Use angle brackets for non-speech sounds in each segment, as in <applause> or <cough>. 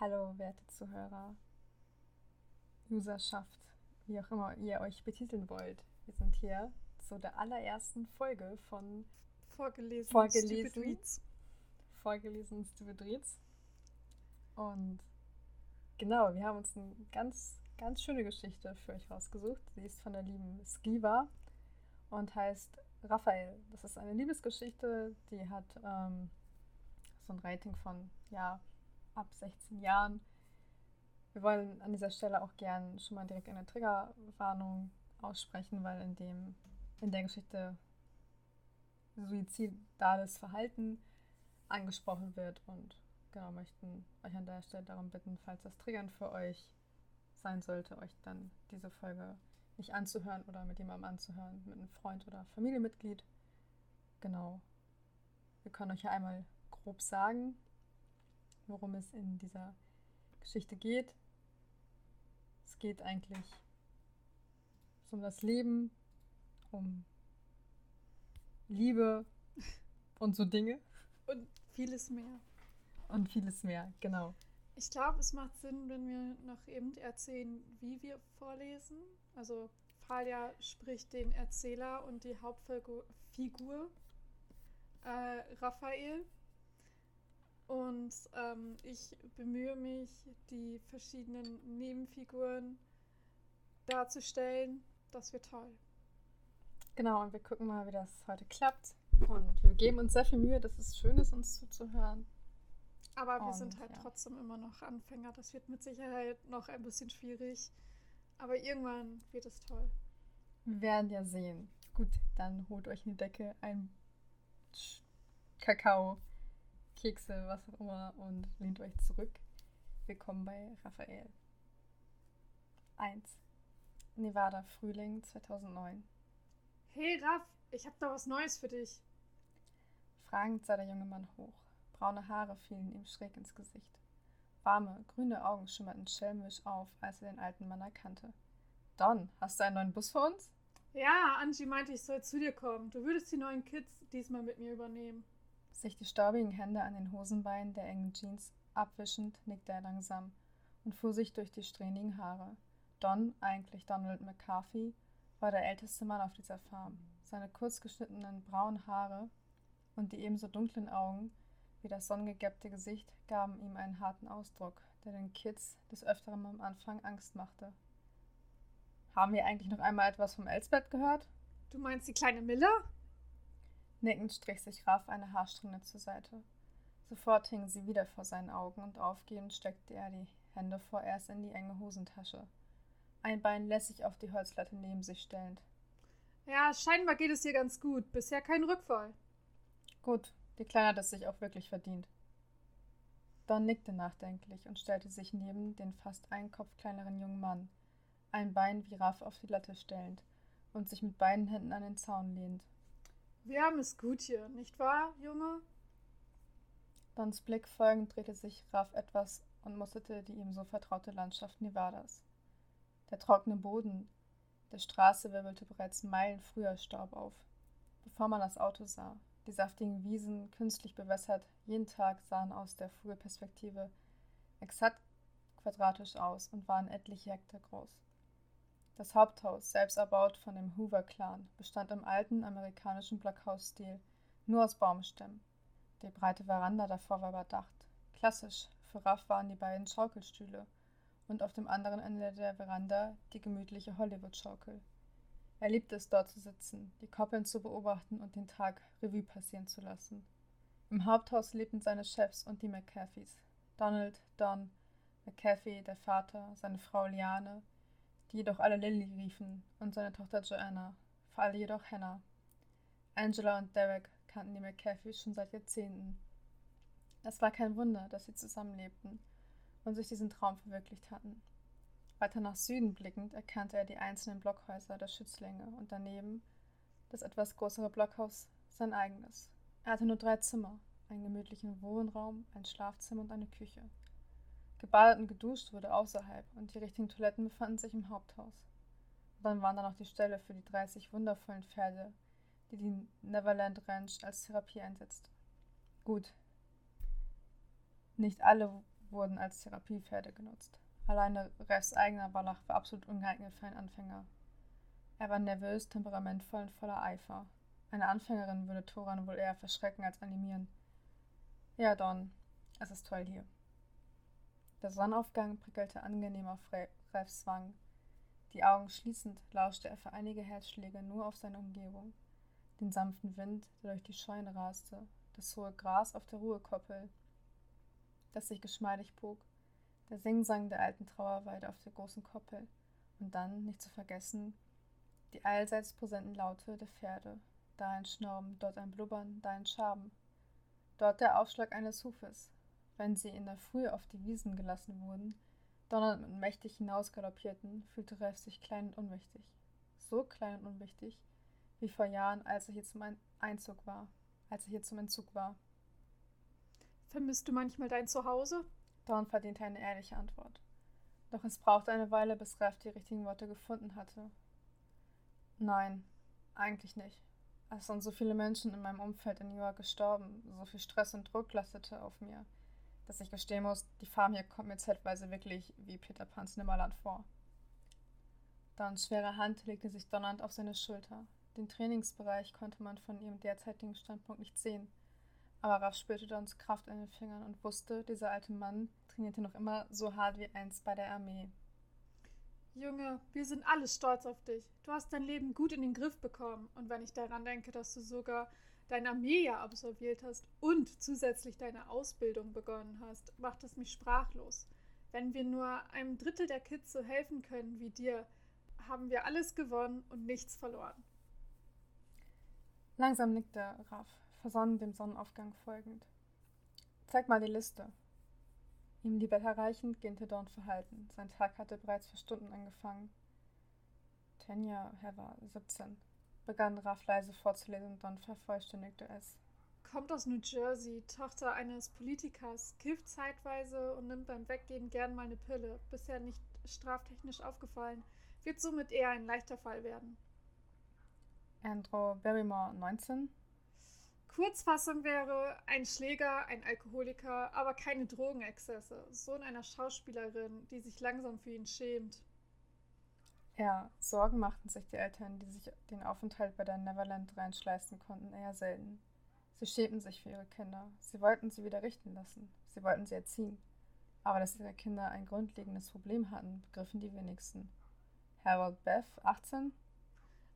Hallo, werte Zuhörer, Userschaft, wie auch immer ihr euch betiteln wollt. Wir sind hier zu der allerersten Folge von Vorgelesen, Vorgelesen. Stupid Reads. Vorgelesen Stupid Reads. Und genau, wir haben uns eine ganz, ganz schöne Geschichte für euch rausgesucht. Sie ist von der lieben Skiva und heißt Raphael. Das ist eine Liebesgeschichte, die hat ähm, so ein Rating von, ja, ab 16 Jahren. Wir wollen an dieser Stelle auch gern schon mal direkt eine Triggerwarnung aussprechen, weil in, dem, in der Geschichte suizidales Verhalten angesprochen wird und genau möchten euch an der Stelle darum bitten, falls das Triggern für euch sein sollte, euch dann diese Folge nicht anzuhören oder mit jemandem anzuhören, mit einem Freund oder Familienmitglied. Genau. Wir können euch ja einmal grob sagen, worum es in dieser Geschichte geht. Es geht eigentlich um das Leben, um Liebe <laughs> und so Dinge. Und vieles mehr. Und vieles mehr, genau. Ich glaube, es macht Sinn, wenn wir noch eben erzählen, wie wir vorlesen. Also Falia spricht den Erzähler und die Hauptfigur äh, Raphael. Und ähm, ich bemühe mich, die verschiedenen Nebenfiguren darzustellen. Das wird toll. Genau, und wir gucken mal, wie das heute klappt. Und wir geben uns sehr viel Mühe, dass es schön ist, uns zuzuhören. Aber wir Und, sind halt ja. trotzdem immer noch Anfänger. Das wird mit Sicherheit noch ein bisschen schwierig. Aber irgendwann wird es toll. Wir werden ja sehen. Gut, dann holt euch eine Decke, ein Kakao, Kekse, was auch immer und lehnt euch zurück. Willkommen bei Raphael. 1. Nevada, Frühling 2009. Hey Raff, ich habe da was Neues für dich. Fragend sah der junge Mann hoch. Braune Haare fielen ihm schräg ins Gesicht. Warme, grüne Augen schimmerten schelmisch auf, als er den alten Mann erkannte. Don, hast du einen neuen Bus für uns? Ja, Angie meinte, ich soll zu dir kommen. Du würdest die neuen Kids diesmal mit mir übernehmen. Sich die staubigen Hände an den Hosenbeinen der engen Jeans abwischend, nickte er langsam und fuhr sich durch die strähnigen Haare. Don, eigentlich Donald McCarthy, war der älteste Mann auf dieser Farm. Seine kurz geschnittenen braunen Haare und die ebenso dunklen Augen wie das sonnengegeppte Gesicht gaben ihm einen harten Ausdruck, der den Kids des Öfteren am Anfang Angst machte. Haben wir eigentlich noch einmal etwas vom Elsbeth gehört? Du meinst die kleine Miller? Nickend strich sich Raff eine Haarsträhne zur Seite. Sofort hing sie wieder vor seinen Augen und aufgehend steckte er die Hände vorerst in die enge Hosentasche. Ein Bein lässig auf die Holzlatte neben sich stellend. Ja, scheinbar geht es dir ganz gut. Bisher kein Rückfall. Gut, die Kleine hat es sich auch wirklich verdient. Don nickte nachdenklich und stellte sich neben den fast einen Kopf kleineren jungen Mann, ein Bein wie Raff auf die Latte stellend und sich mit beiden Händen an den Zaun lehnend. Wir haben es gut hier, nicht wahr, Junge? Dons Blick folgend drehte sich Raff etwas und musterte die ihm so vertraute Landschaft Nevadas. Der trockene Boden der Straße wirbelte bereits Meilen früher Staub auf, bevor man das Auto sah. Die saftigen Wiesen, künstlich bewässert, jeden Tag sahen aus der Vogelperspektive exakt quadratisch aus und waren etliche Hektar groß. Das Haupthaus, selbst erbaut von dem Hoover-Clan, bestand im alten amerikanischen Blockhausstil, nur aus Baumstämmen. Die breite Veranda davor war überdacht. Klassisch, für Raff waren die beiden Schaukelstühle und auf dem anderen Ende der Veranda die gemütliche Hollywood-Schaukel. Er liebte es, dort zu sitzen, die Koppeln zu beobachten und den Tag Revue passieren zu lassen. Im Haupthaus lebten seine Chefs und die McCaffeys. Donald, Don, McCaffey, der Vater, seine Frau Liane, die jedoch alle Lily riefen, und seine Tochter Joanna, für alle jedoch Hannah. Angela und Derek kannten die McCaffeys schon seit Jahrzehnten. Es war kein Wunder, dass sie zusammenlebten und sich diesen Traum verwirklicht hatten. Weiter nach Süden blickend erkannte er die einzelnen Blockhäuser der Schützlinge und daneben das etwas größere Blockhaus sein eigenes. Er hatte nur drei Zimmer, einen gemütlichen Wohnraum, ein Schlafzimmer und eine Küche. Gebadet und geduscht wurde außerhalb und die richtigen Toiletten befanden sich im Haupthaus. Und dann waren da noch die Ställe für die 30 wundervollen Pferde, die die Neverland Ranch als Therapie einsetzte. Gut. Nicht alle wurden als Therapiepferde genutzt. Alleine Refs eigener Wallach war absolut ungeeignet für einen Anfänger. Er war nervös, temperamentvoll und voller Eifer. Eine Anfängerin würde Thoran wohl eher verschrecken als animieren. Ja, Don, es ist toll hier. Der Sonnenaufgang prickelte angenehm auf Refs Wang. Die Augen schließend lauschte er für einige Herzschläge nur auf seine Umgebung. Den sanften Wind, der durch die Scheune raste, das hohe Gras auf der Ruhekoppel, das sich geschmeidig bog, der Singsang der alten Trauerweide auf der großen Koppel. Und dann, nicht zu vergessen, die allseits präsenten Laute der Pferde, da ein Schnauben, dort ein Blubbern, da ein Schaben, dort der Aufschlag eines Hufes, wenn sie in der Früh auf die Wiesen gelassen wurden, donnernd und mächtig hinausgaloppierten, fühlte Ralf sich klein und unwichtig. So klein und unwichtig, wie vor Jahren, als er hier zum Einzug war, als er hier zum Entzug war. Vermisst du manchmal dein Zuhause? Dawn verdiente eine ehrliche Antwort. Doch es brauchte eine Weile, bis Ralf die richtigen Worte gefunden hatte. Nein, eigentlich nicht. Es sind so viele Menschen in meinem Umfeld in New York gestorben, so viel Stress und Druck lastete auf mir, dass ich gestehen muss, die Farm hier kommt mir zeitweise wirklich wie Peter Pans Nimmerland vor. Dawns schwere Hand legte sich donnernd auf seine Schulter. Den Trainingsbereich konnte man von ihrem derzeitigen Standpunkt nicht sehen. Aber Raff spürte Dawns Kraft in den Fingern und wusste, dieser alte Mann trainierte noch immer so hart wie einst bei der Armee. Junge, wir sind alle stolz auf dich. Du hast dein Leben gut in den Griff bekommen. Und wenn ich daran denke, dass du sogar dein Armeejahr absolviert hast und zusätzlich deine Ausbildung begonnen hast, macht es mich sprachlos. Wenn wir nur einem Drittel der Kids so helfen können wie dir, haben wir alles gewonnen und nichts verloren. Langsam nickte Raff, versonnen dem Sonnenaufgang folgend. Zeig mal die Liste. Ihm die Blätter reichend, gähnte Dorn verhalten. Sein Tag hatte bereits vor Stunden angefangen. Tanja, Heather, 17. Begann Raff leise vorzulesen und Don vervollständigte es. Kommt aus New Jersey, Tochter eines Politikers, kifft zeitweise und nimmt beim Weggehen gern mal eine Pille. Bisher nicht straftechnisch aufgefallen. Wird somit eher ein leichter Fall werden. Andrew Barrymore 19. Kurzfassung wäre ein Schläger, ein Alkoholiker, aber keine Drogenexzesse. Sohn einer Schauspielerin, die sich langsam für ihn schämt. Ja, Sorgen machten sich die Eltern, die sich den Aufenthalt bei der Neverland reinschleißen konnten, eher selten. Sie schämten sich für ihre Kinder. Sie wollten sie wieder richten lassen. Sie wollten sie erziehen. Aber dass ihre Kinder ein grundlegendes Problem hatten, begriffen die wenigsten. Harold Beth, 18,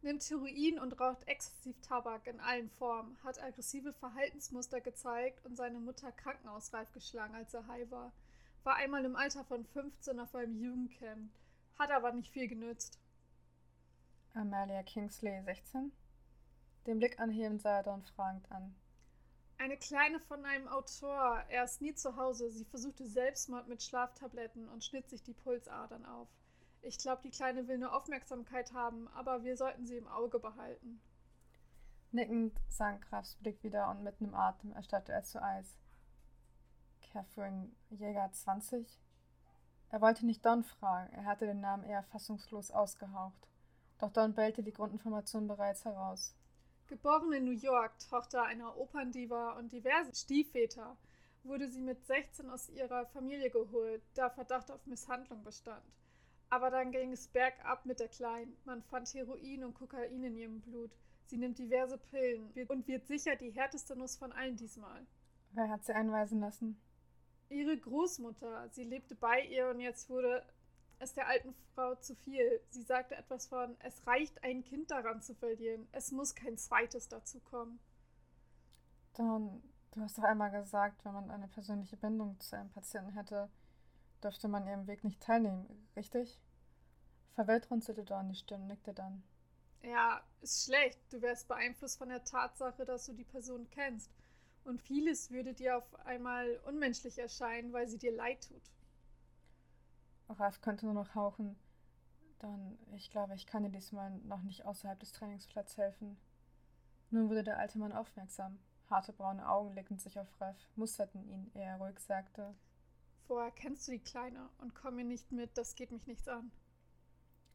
nimmt Heroin und raucht exzessiv Tabak in allen Formen, hat aggressive Verhaltensmuster gezeigt und seine Mutter krankenhausreif geschlagen, als er high war. War einmal im Alter von 15 auf einem Jugendcamp, hat aber nicht viel genützt. Amalia Kingsley, 16. Den Blick anhebend sah er Don fragend an. Eine Kleine von einem Autor. Er ist nie zu Hause. Sie versuchte Selbstmord mit Schlaftabletten und schnitt sich die Pulsadern auf. Ich glaube, die Kleine will nur Aufmerksamkeit haben, aber wir sollten sie im Auge behalten. Nickend sank Grafs Blick wieder und mit einem Atem erstarrte er zu Eis. Catherine Jäger 20? Er wollte nicht Don fragen, er hatte den Namen eher fassungslos ausgehaucht. Doch Don bellte die Grundinformation bereits heraus. Geboren in New York, Tochter einer Operndiva und diversen Stiefväter, wurde sie mit 16 aus ihrer Familie geholt, da Verdacht auf Misshandlung bestand. Aber dann ging es bergab mit der Kleinen. Man fand Heroin und Kokain in ihrem Blut. Sie nimmt diverse Pillen und wird sicher die härteste Nuss von allen diesmal. Wer hat sie einweisen lassen? Ihre Großmutter. Sie lebte bei ihr und jetzt wurde es der alten Frau zu viel. Sie sagte etwas von, es reicht, ein Kind daran zu verlieren. Es muss kein zweites dazu kommen. Dann, du hast doch einmal gesagt, wenn man eine persönliche Bindung zu einem Patienten hätte, dürfte man ihrem Weg nicht teilnehmen, richtig? Verwirrt runzelte Dorn die Stirn und nickte dann. Ja, ist schlecht. Du wärst beeinflusst von der Tatsache, dass du die Person kennst. Und vieles würde dir auf einmal unmenschlich erscheinen, weil sie dir leid tut. Ralf könnte nur noch hauchen. Dann, ich glaube, ich kann dir diesmal noch nicht außerhalb des Trainingsplatzes helfen. Nun wurde der alte Mann aufmerksam. Harte braune Augen legten sich auf Ralf, musterten ihn, ehe er ruhig sagte: Woher kennst du die Kleine und komm mir nicht mit, das geht mich nichts an.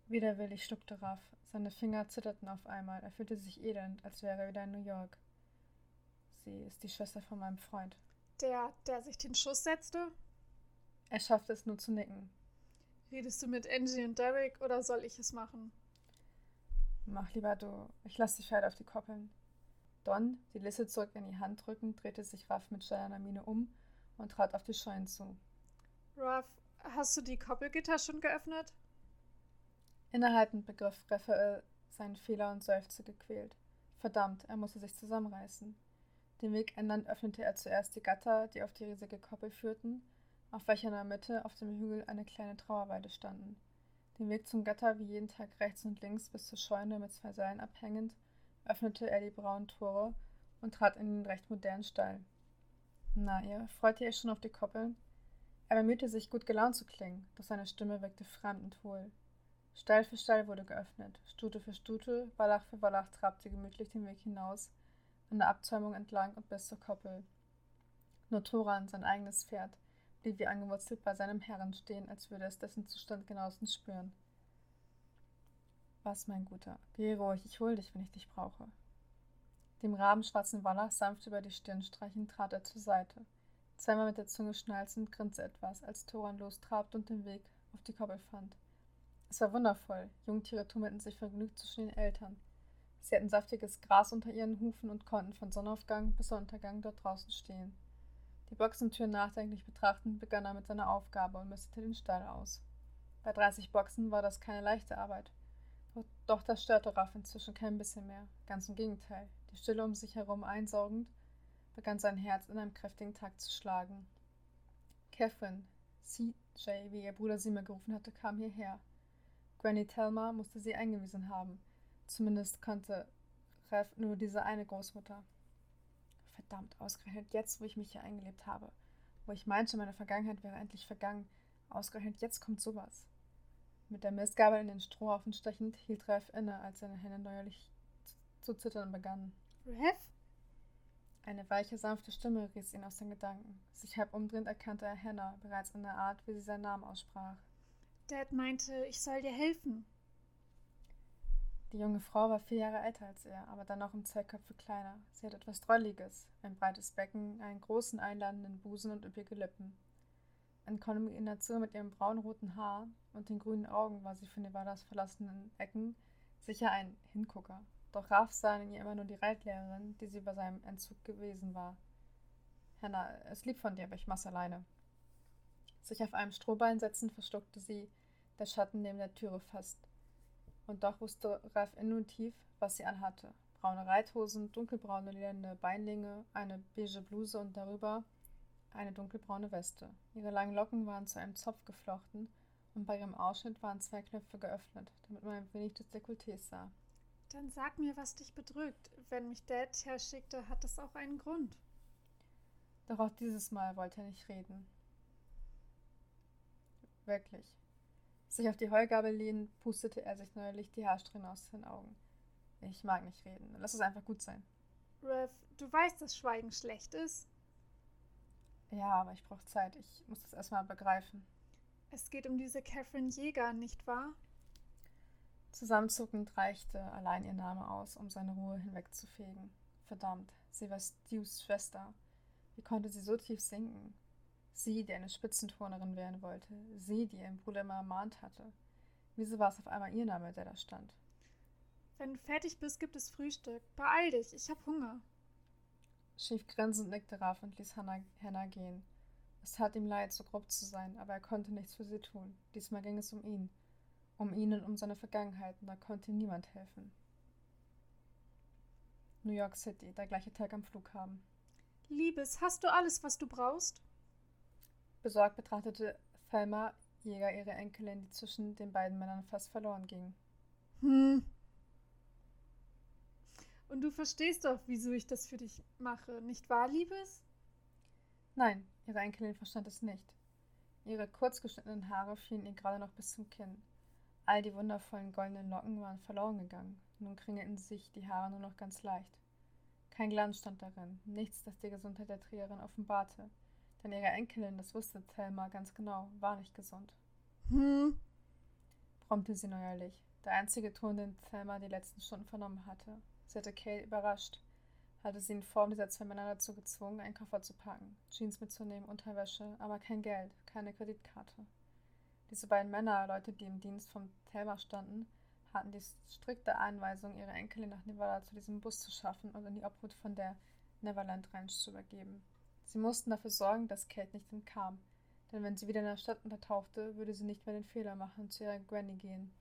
Widerwillig schluckte Raff. Seine Finger zitterten auf einmal. Er fühlte sich elend, als wäre er wieder in New York. Sie ist die Schwester von meinem Freund. Der, der sich den Schuss setzte? Er schaffte es nur zu nicken. Redest du mit Angie und Derek oder soll ich es machen? Mach lieber du. Ich lass dich weiter auf die Koppeln. Don, die Lisse zurück in die Hand drückend, drehte sich Raff mit steinerner Miene um und trat auf die Scheunen zu. Raff, hast du die Koppelgitter schon geöffnet? Innehaltend begriff Raphael seinen Fehler und seufzte gequält. Verdammt, er musste sich zusammenreißen. Den Weg ändernd öffnete er zuerst die Gatter, die auf die riesige Koppel führten, auf welcher in der Mitte auf dem Hügel eine kleine Trauerweide standen. Den Weg zum Gatter wie jeden Tag rechts und links bis zur Scheune mit zwei Seilen abhängend, öffnete er die braunen Tore und trat in den recht modernen Stall. Na, ihr, freut ihr euch schon auf die Koppeln? Er bemühte sich, gut gelaunt zu klingen, doch seine Stimme wirkte fremd und hohl. Stall für Stall wurde geöffnet, Stute für Stute, Wallach für Wallach trabte gemütlich den Weg hinaus, an der Abzäumung entlang und bis zur Koppel. Nur Thoran, sein eigenes Pferd, blieb wie angewurzelt bei seinem Herren stehen, als würde es dessen Zustand genauestens spüren. Was, mein Guter, geh ruhig, ich hol dich, wenn ich dich brauche. Dem rabenschwarzen Wallach sanft über die Stirn streichend trat er zur Seite. Zweimal mit der Zunge schnalzend grinste etwas, als Thoran lostrabte und den Weg auf die Koppel fand. Es war wundervoll. Jungtiere tummelten sich vergnügt zwischen den Eltern. Sie hatten saftiges Gras unter ihren Hufen und konnten von Sonnenaufgang bis Untergang dort draußen stehen. Die Boxentür nachdenklich betrachtend, begann er mit seiner Aufgabe und mistete den Stall aus. Bei 30 Boxen war das keine leichte Arbeit. Doch das störte Raff inzwischen kein bisschen mehr. Ganz im Gegenteil. Die Stille um sich herum einsaugend, begann sein Herz in einem kräftigen Takt zu schlagen. Catherine, CJ, wie ihr Bruder sie mir gerufen hatte, kam hierher. Granny Thelma musste sie eingewiesen haben. Zumindest konnte Rev nur diese eine Großmutter. Verdammt, ausgerechnet jetzt, wo ich mich hier eingelebt habe, wo ich meinte, meine Vergangenheit wäre endlich vergangen, ausgerechnet jetzt kommt sowas. Mit der Mistgabel in den Strohhaufen stechend hielt Rev inne, als seine Hände neuerlich zu zittern begannen. Rev? Eine weiche, sanfte Stimme riss ihn aus den Gedanken. Sich halb umdrehend erkannte er Hannah, bereits in der Art, wie sie seinen Namen aussprach. Dad meinte, ich soll dir helfen. Die junge Frau war vier Jahre älter als er, aber dann noch um zwei Köpfe kleiner. Sie hatte etwas Drolliges, ein breites Becken, einen großen einladenden Busen und üppige Lippen. In Kombination mit ihrem braunroten Haar und den grünen Augen war sie für Nevadas verlassenen Ecken sicher ein Hingucker. Doch Raf sah in ihr immer nur die Reitlehrerin, die sie bei seinem Entzug gewesen war. Hannah, es lieb von dir, aber ich mach's alleine. Sich auf einem Strohbein setzend verschluckte sie der Schatten neben der Türe fast. Und doch wusste Ralf intuitiv, was sie anhatte. Braune Reithosen, dunkelbraune lilane Beinlinge, eine beige Bluse und darüber eine dunkelbraune Weste. Ihre langen Locken waren zu einem Zopf geflochten und bei ihrem Ausschnitt waren zwei Knöpfe geöffnet, damit man ein wenig des Dekolletés sah. Dann sag mir, was dich bedrückt. Wenn mich Dad herschickte, hat das auch einen Grund. Doch auch dieses Mal wollte er nicht reden. Wirklich. Sich auf die Heugabel lehnend, pustete er sich neuerlich die Haarsträhne aus den Augen. Ich mag nicht reden. Lass es einfach gut sein. Rev, du weißt, dass Schweigen schlecht ist. Ja, aber ich brauche Zeit. Ich muss das erstmal begreifen. Es geht um diese Catherine Jäger, nicht wahr? Zusammenzuckend reichte allein ihr Name aus, um seine Ruhe hinwegzufegen. Verdammt, sie war Stews Schwester. Wie konnte sie so tief sinken? Sie, die eine Spitzenturnerin werden wollte. Sie, die ihren Bruder immer ermahnt hatte. Wieso war es auf einmal ihr Name, der da stand? Wenn du fertig bist, gibt es Frühstück. Beeil dich, ich hab Hunger. Schief grinsend nickte Raf und ließ Hannah, Hannah gehen. Es tat ihm leid, so grob zu sein, aber er konnte nichts für sie tun. Diesmal ging es um ihn. Um ihn und um seine Vergangenheit, und da konnte ihm niemand helfen. New York City, der gleiche Tag am Flughafen. Liebes, hast du alles, was du brauchst? Besorgt betrachtete Thelma Jäger ihre Enkelin, die zwischen den beiden Männern fast verloren ging. Hm. Und du verstehst doch, wieso ich das für dich mache, nicht wahr, Liebes? Nein, ihre Enkelin verstand es nicht. Ihre kurzgeschnittenen Haare fielen ihr gerade noch bis zum Kinn. All die wundervollen goldenen Locken waren verloren gegangen. Nun kringelten sich die Haare nur noch ganz leicht. Kein Glanz stand darin, nichts, das die Gesundheit der Trägerin offenbarte. Denn ihre Enkelin, das wusste Thelma ganz genau, war nicht gesund. Hm, brummte sie neuerlich. Der einzige Ton, den Thelma die letzten Stunden vernommen hatte. Sie hatte Kate überrascht. hatte sie in Form dieser zwei Männer dazu gezwungen, einen Koffer zu packen, Jeans mitzunehmen, Unterwäsche, aber kein Geld, keine Kreditkarte. Diese beiden Männer, Leute, die im Dienst vom Thelma standen, hatten die strikte Anweisung, ihre Enkelin nach Nevada zu diesem Bus zu schaffen und in die Obhut von der Neverland Ranch zu übergeben. Sie mussten dafür sorgen, dass Kate nicht entkam, denn wenn sie wieder in der Stadt untertauchte, würde sie nicht mehr den Fehler machen und zu ihrer Granny gehen.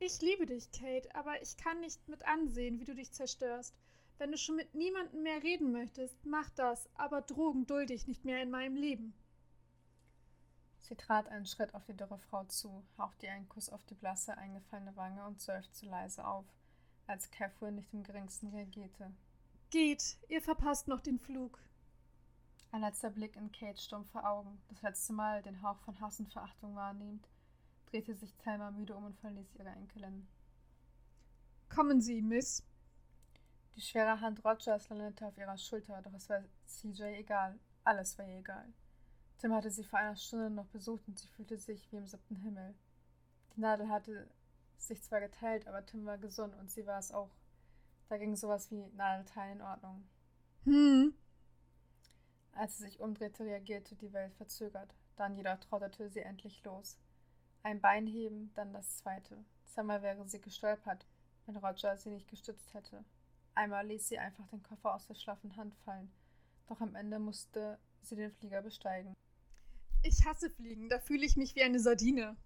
Ich liebe dich, Kate, aber ich kann nicht mit ansehen, wie du dich zerstörst. Wenn du schon mit niemandem mehr reden möchtest, mach das, aber Drogen dulde ich nicht mehr in meinem Leben. Sie trat einen Schritt auf die dürre Frau zu, hauchte ihr einen Kuss auf die blasse, eingefallene Wange und seufzte leise auf, als Catherine nicht im geringsten reagierte. Geht, ihr verpasst noch den Flug. Ein letzter Blick in Kates stumpfe Augen, das letzte Mal den Hauch von Hass und Verachtung wahrnehmend, drehte sich Thelma müde um und verließ ihre Enkelin. Kommen Sie, Miss. Die schwere Hand Rogers landete auf ihrer Schulter, doch es war CJ egal. Alles war ihr egal. Tim hatte sie vor einer Stunde noch besucht und sie fühlte sich wie im siebten Himmel. Die Nadel hatte sich zwar geteilt, aber Tim war gesund und sie war es auch. Da ging sowas wie Nadelteilen in Ordnung. Hm. Als sie sich umdrehte, reagierte die Welt verzögert. Dann jedoch trottete sie endlich los. Ein Bein heben, dann das zweite. Zweimal wäre sie gestolpert, wenn Roger sie nicht gestützt hätte. Einmal ließ sie einfach den Koffer aus der schlaffen Hand fallen, doch am Ende musste sie den Flieger besteigen. Ich hasse Fliegen, da fühle ich mich wie eine Sardine.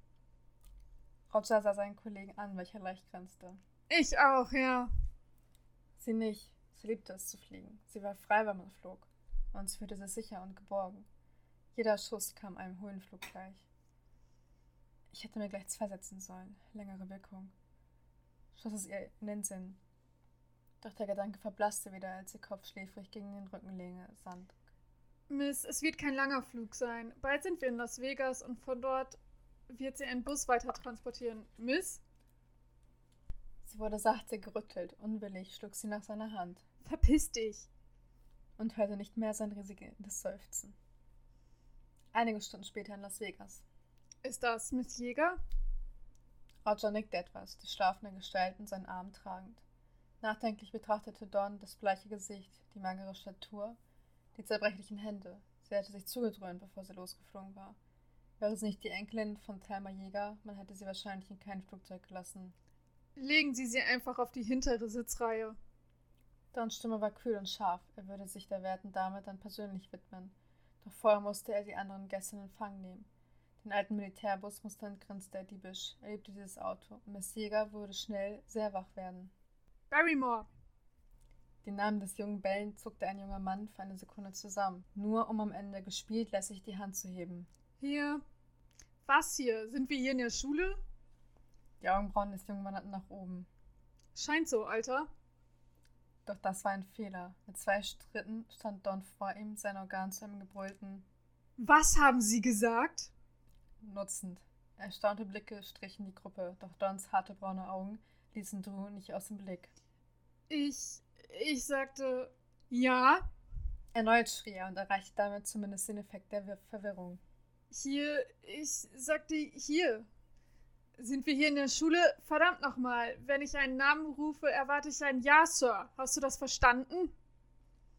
Roger sah seinen Kollegen an, welcher leicht grinste. Ich auch, ja. Sie nicht. Sie liebte es zu fliegen. Sie war frei, wenn man flog. Und sie fühlte sich sicher und geborgen. Jeder Schuss kam einem Höhenflug gleich. Ich hätte mir gleich zwei setzen sollen. Längere Wirkung. Schoss es ihr in den Sinn. Doch der Gedanke verblasste wieder, als sie kopfschläfrig gegen den Rückenlehne sank. Miss, es wird kein langer Flug sein. Bald sind wir in Las Vegas und von dort wird sie einen Bus weiter transportieren. Miss? Sie wurde sachte gerüttelt. Unwillig schlug sie nach seiner Hand. Verpiss dich! Und hörte nicht mehr sein riesiges Seufzen. Einige Stunden später in Las Vegas. Ist das Miss Jäger? Roger nickte etwas, die schlafende Gestalt in seinen Arm tragend. Nachdenklich betrachtete Don das bleiche Gesicht, die magere Statur die zerbrechlichen Hände. Sie hatte sich zugedröhnt, bevor sie losgeflogen war. Wäre sie nicht die Enkelin von Thelma Jäger, man hätte sie wahrscheinlich in kein Flugzeug gelassen. Legen Sie sie einfach auf die hintere Sitzreihe. Dons Stimme war kühl und scharf. Er würde sich der werten Dame dann persönlich widmen. Doch vorher musste er die anderen Gäste in Empfang nehmen. Den alten Militärbus musste grinste er diebisch. Er liebte dieses Auto und Miss Jäger würde schnell sehr wach werden. Barrymore, den Namen des jungen Bellen zuckte ein junger Mann für eine Sekunde zusammen, nur um am Ende gespielt lässig die Hand zu heben. Hier. Was hier? Sind wir hier in der Schule? Die Augenbrauen des jungen wanderten nach oben. Scheint so, Alter. Doch das war ein Fehler. Mit zwei Stritten stand Don vor ihm, sein Organ zu einem gebrüllten Was haben Sie gesagt? Nutzend. Erstaunte Blicke strichen die Gruppe, doch Dons harte braune Augen ließen Drew nicht aus dem Blick. Ich ich sagte ja. Erneut schrie er und erreichte damit zumindest den Effekt der Verwirrung. Hier, ich sagte hier. Sind wir hier in der Schule? Verdammt nochmal, wenn ich einen Namen rufe, erwarte ich ein Ja, Sir. Hast du das verstanden?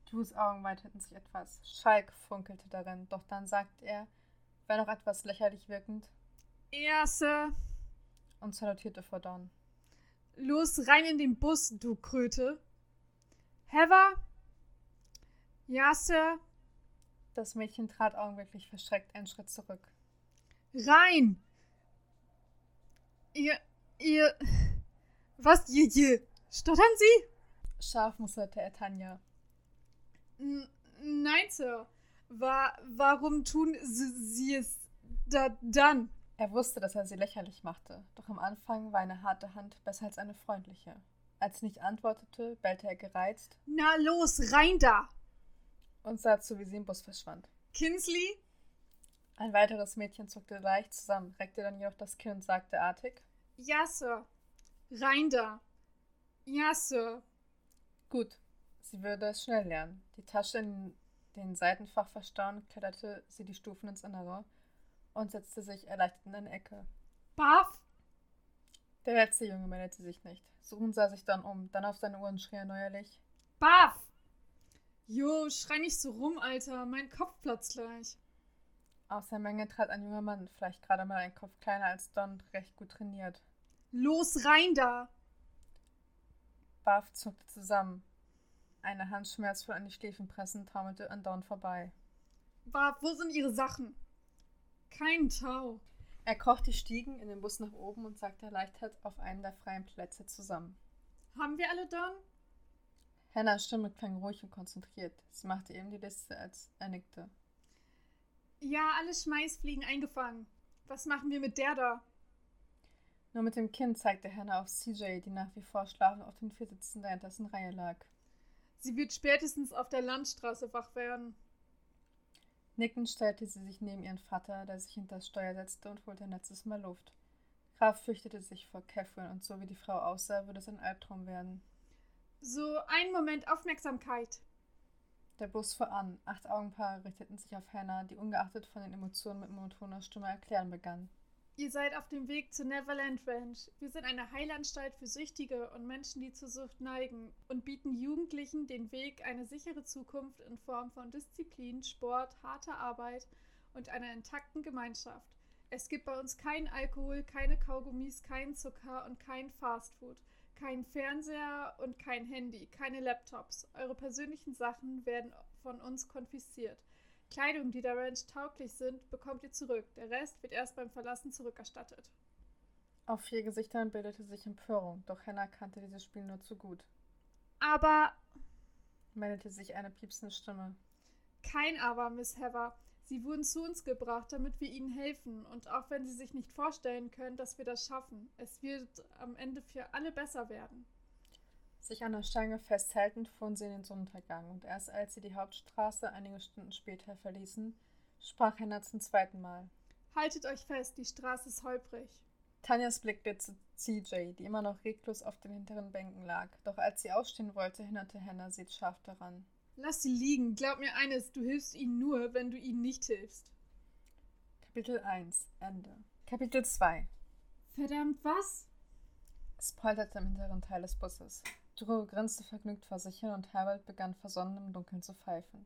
Drews Augen weiteten sich etwas. Schalk funkelte darin, doch dann sagte er, wenn auch etwas lächerlich wirkend, Ja, Sir. Und salutierte vor Don. Los, rein in den Bus, du Kröte. Heather? Ja, Sir. Das Mädchen trat augenblicklich verschreckt einen Schritt zurück. Rein! Ihr, ihr, was, ihr, ihr, stottern Sie? Scharf musterte er Tanja. N nein, Sir. Wa warum tun Sie, Sie es da dann? Er wusste, dass er sie lächerlich machte, doch am Anfang war eine harte Hand besser als eine freundliche. Als sie nicht antwortete, bellte er gereizt. Na los, rein da! Und sah zu, wie sie im Bus verschwand. Kinsley? Ein weiteres Mädchen zuckte leicht zusammen, reckte dann jedoch das Kinn und sagte artig: Ja, Sir. Rein da. Ja, Sir. Gut. Sie würde es schnell lernen. Die Tasche in den Seitenfach verstauen, kletterte sie die Stufen ins Innere und setzte sich erleichtert in eine Ecke. Buff? Der letzte Junge meldete sich nicht. Suchen sah sich dann um, dann auf seine Uhr und schrie erneuerlich. Baff! Jo, schrei nicht so rum, Alter. Mein Kopf platzt gleich. Aus der Menge trat ein junger Mann, vielleicht gerade mal ein Kopf kleiner als Don, recht gut trainiert. Los, rein da! Barf zuckte zusammen. Eine Hand schmerzvoll an die Schläfen pressend taumelte an Don vorbei. Barf, wo sind Ihre Sachen? Kein Tau. Er kroch die Stiegen in den Bus nach oben und sagte erleichtert auf einen der freien Plätze zusammen. Haben wir alle Don? Hannahs Stimme klang ruhig und konzentriert. Sie machte eben die Liste, als er nickte. Ja, alle Schmeißfliegen eingefangen. Was machen wir mit der da? Nur mit dem Kind zeigte Hannah auf CJ, die nach wie vor schlafend auf den Viersitzen der hintersten Reihe lag. Sie wird spätestens auf der Landstraße wach werden. Nickend stellte sie sich neben ihren Vater, der sich hinter das Steuer setzte und holte ein letztes Mal Luft. Graf fürchtete sich vor Catherine und so wie die Frau aussah, würde es ein Albtraum werden. So, einen Moment Aufmerksamkeit. Der Bus fuhr an. Acht Augenpaare richteten sich auf Hannah, die ungeachtet von den Emotionen mit monotoner Stimme erklären begann. Ihr seid auf dem Weg zur Neverland Ranch. Wir sind eine Heilanstalt für Süchtige und Menschen, die zur Sucht neigen und bieten Jugendlichen den Weg, eine sichere Zukunft in Form von Disziplin, Sport, harter Arbeit und einer intakten Gemeinschaft. Es gibt bei uns keinen Alkohol, keine Kaugummis, keinen Zucker und kein Fastfood kein Fernseher und kein Handy, keine Laptops. Eure persönlichen Sachen werden von uns konfisziert. Kleidung, die der Ranch tauglich sind, bekommt ihr zurück. Der Rest wird erst beim Verlassen zurückerstattet. Auf vier Gesichtern bildete sich Empörung, doch Hannah kannte dieses Spiel nur zu gut. Aber, meldete sich eine piepsende Stimme. Kein Aber, Miss Heather. Sie wurden zu uns gebracht, damit wir ihnen helfen. Und auch wenn sie sich nicht vorstellen können, dass wir das schaffen, es wird am Ende für alle besser werden. Sich an der Stange festhaltend fuhren sie in den Sonnenuntergang, und erst als sie die Hauptstraße einige Stunden später verließen, sprach Hannah zum zweiten Mal. Haltet euch fest, die Straße ist holprig. Tanjas Blick glitt zu CJ, die immer noch reglos auf den hinteren Bänken lag, doch als sie aufstehen wollte, hinderte Hannah sie scharf daran. Lass sie liegen. Glaub mir eines, du hilfst ihnen nur, wenn du ihnen nicht hilfst. Kapitel 1 Ende. Kapitel 2 Verdammt, was? Es polterte im hinteren Teil des Busses. Drew grinste vergnügt vor sich hin und Herbert begann versonnen im Dunkeln zu pfeifen.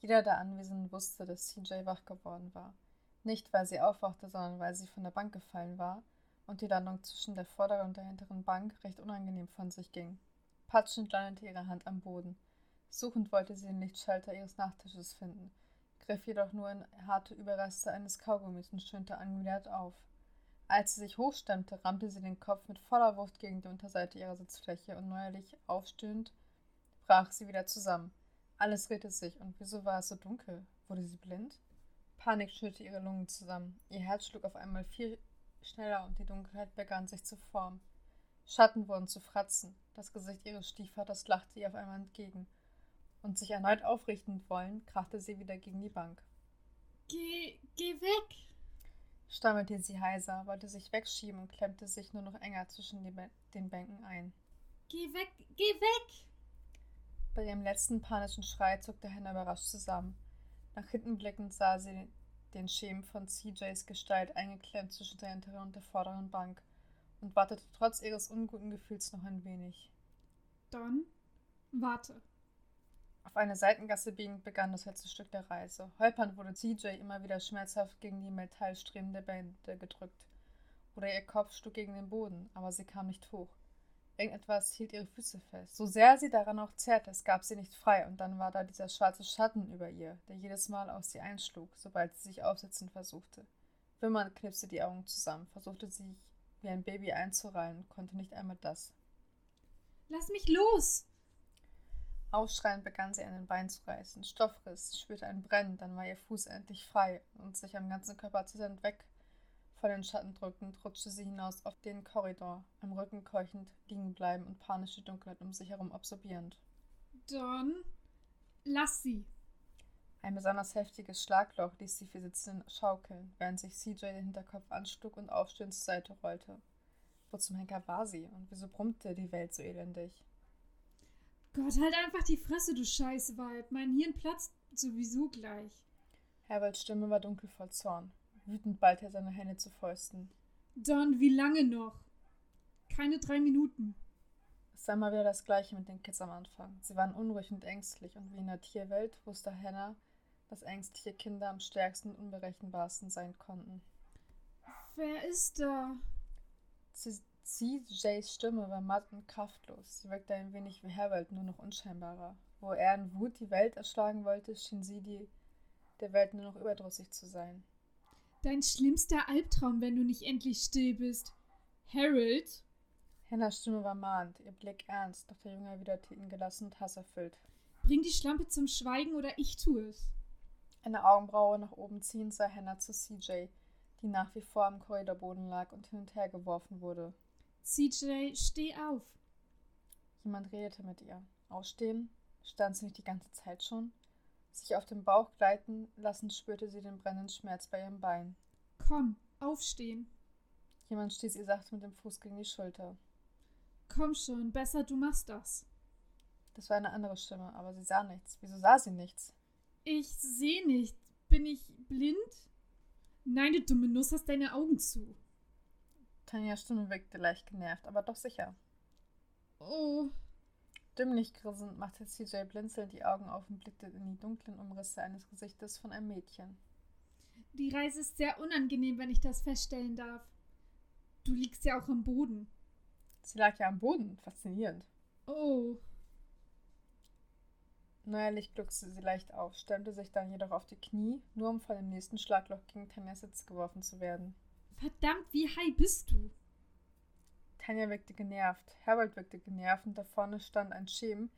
Jeder der Anwesenden wusste, dass CJ wach geworden war. Nicht, weil sie aufwachte, sondern weil sie von der Bank gefallen war und die Landung zwischen der vorderen und der hinteren Bank recht unangenehm von sich ging. Patschend landete ihre Hand am Boden. Suchend wollte sie den Lichtschalter ihres Nachttisches finden, griff jedoch nur in harte Überreste eines Kaugummis und stöhnte angewidert auf. Als sie sich hochstemmte, rammte sie den Kopf mit voller Wucht gegen die Unterseite ihrer Sitzfläche und neuerlich aufstöhnend brach sie wieder zusammen. Alles drehte sich, und wieso war es so dunkel? Wurde sie blind? Panik schüttelte ihre Lungen zusammen. Ihr Herz schlug auf einmal viel schneller und die Dunkelheit begann sich zu formen. Schatten wurden zu Fratzen. Das Gesicht ihres Stiefvaters lachte ihr auf einmal entgegen und sich erneut aufrichten wollen, krachte sie wieder gegen die Bank. Geh, geh weg! stammelte sie heiser, wollte sich wegschieben und klemmte sich nur noch enger zwischen den Bänken ein. Geh weg, geh weg! Bei ihrem letzten panischen Schrei zuckte Hannah überrascht zusammen. Nach hinten blickend sah sie den Schemen von CJs Gestalt eingeklemmt zwischen der hinteren und der vorderen Bank und wartete trotz ihres unguten Gefühls noch ein wenig. Dann warte. Auf eine Seitengasse biegend begann das letzte Stück der Reise. Holpernd wurde CJ immer wieder schmerzhaft gegen die Metallstreben der Bände gedrückt. Oder ihr Kopf schlug gegen den Boden, aber sie kam nicht hoch. Irgendetwas hielt ihre Füße fest. So sehr sie daran auch zerrte, es gab sie nicht frei, und dann war da dieser schwarze Schatten über ihr, der jedes Mal auf sie einschlug, sobald sie sich aufsetzen versuchte. Wimmernd knipste die Augen zusammen, versuchte sich wie ein Baby einzureihen, konnte nicht einmal das. Lass mich los! Aufschreiend begann sie an den Beinen zu reißen. Stoffriss, sie spürte ein Brennen, dann war ihr Fuß endlich frei und sich am ganzen Körper zitternd weg vor den Schatten drückend, rutschte sie hinaus auf den Korridor, am Rücken keuchend liegen bleiben und panische Dunkelheit um sich herum absorbierend. Don, lass sie! Ein besonders heftiges Schlagloch ließ die vier Sitzenden schaukeln, während sich CJ den Hinterkopf anschlug und aufstöhnend zur Seite rollte. Wo zum Henker war sie und wieso brummte die Welt so elendig? Gott, halt einfach die Fresse, du Scheißweib. Mein Hirn platzt sowieso gleich. Herberts Stimme war dunkel voll Zorn. Wütend ballte er seine Hände zu Fäusten. Don, wie lange noch? Keine drei Minuten. Es war immer wieder das Gleiche mit den Kids am Anfang. Sie waren unruhig und ängstlich und wie in der Tierwelt wusste Hannah, dass ängstliche Kinder am stärksten und unberechenbarsten sein konnten. Wer ist da? CJs Stimme war matt und kraftlos. Sie wirkte ein wenig wie Harold, nur noch unscheinbarer. Wo er in Wut die Welt erschlagen wollte, schien sie die, der Welt nur noch überdrüssig zu sein. Dein schlimmster Albtraum, wenn du nicht endlich still bist. Harold? Hannahs Stimme war mahnend, ihr Blick ernst, doch der Junge erwiderte ihn gelassen und hasserfüllt. Bring die Schlampe zum Schweigen oder ich tue es. Eine Augenbraue nach oben ziehend sah Hannah zu CJ, die nach wie vor am Korridorboden lag und hin und her geworfen wurde. CJ, steh auf. Jemand redete mit ihr. Ausstehen? Stand sie nicht die ganze Zeit schon? Sich auf den Bauch gleiten lassen, spürte sie den brennenden Schmerz bei ihrem Bein. Komm, aufstehen. Jemand stieß ihr sachte mit dem Fuß gegen die Schulter. Komm schon, besser du machst das. Das war eine andere Stimme, aber sie sah nichts. Wieso sah sie nichts? Ich sehe nicht. Bin ich blind? Nein, du dumme Nuss, hast deine Augen zu. Tanjas Stimme wirkte leicht genervt, aber doch sicher. Oh. Dümmlich grinsend machte CJ blinzelnd die Augen auf und blickte in die dunklen Umrisse eines Gesichtes von einem Mädchen. Die Reise ist sehr unangenehm, wenn ich das feststellen darf. Du liegst ja auch am Boden. Sie lag ja am Boden. Faszinierend. Oh. Neuerlich gluckste sie leicht auf, stemmte sich dann jedoch auf die Knie, nur um von dem nächsten Schlagloch gegen Tanjas Sitz geworfen zu werden. Verdammt, wie high bist du? Tanja wirkte genervt, Harold wirkte genervt und da vorne stand ein Schem,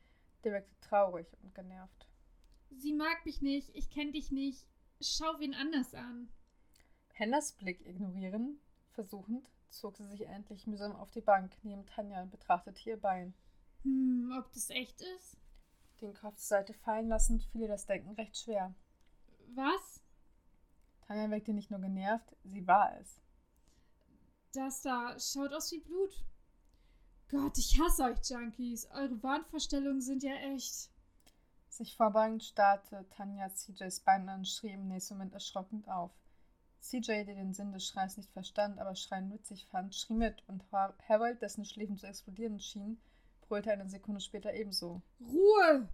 der wirkte traurig und genervt. Sie mag mich nicht, ich kenn dich nicht. Schau wen anders an. Hennas Blick ignorierend, versuchend, zog sie sich endlich mühsam auf die Bank neben Tanja und betrachtete ihr Bein. Hm, ob das echt ist? Den Kopf zur Seite fallen lassend fiel ihr das Denken recht schwer. Was? Tanja wirkte nicht nur genervt, sie war es. Das da schaut aus wie Blut. Gott, ich hasse euch Junkies. Eure Wahnvorstellungen sind ja echt. Sich vorbeugend starrte Tanja CJs Bein an und schrie im nächsten Moment erschrocken auf. CJ, der den Sinn des Schreis nicht verstand, aber Schreien witzig fand, schrie mit und Harold, dessen Schläfen zu explodieren schien, brüllte eine Sekunde später ebenso. Ruhe!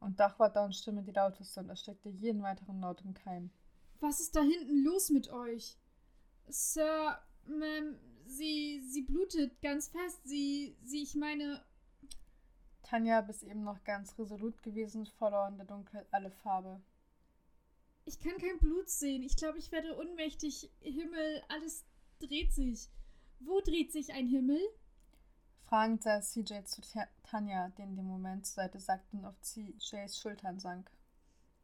Und Dach war Downs Stimme die lauteste und erstickte jeden weiteren Laut im Keim. Was ist da hinten los mit euch? Sir, Ma'am, sie, sie blutet ganz fest. Sie, sie, ich meine. Tanja, bis eben noch ganz resolut gewesen, verlor in der Dunkelheit alle Farbe. Ich kann kein Blut sehen. Ich glaube, ich werde ohnmächtig. Himmel, alles dreht sich. Wo dreht sich ein Himmel? Fragend sah CJ zu Tanja, die in dem Moment zur Seite sackte und auf CJs Schultern sank.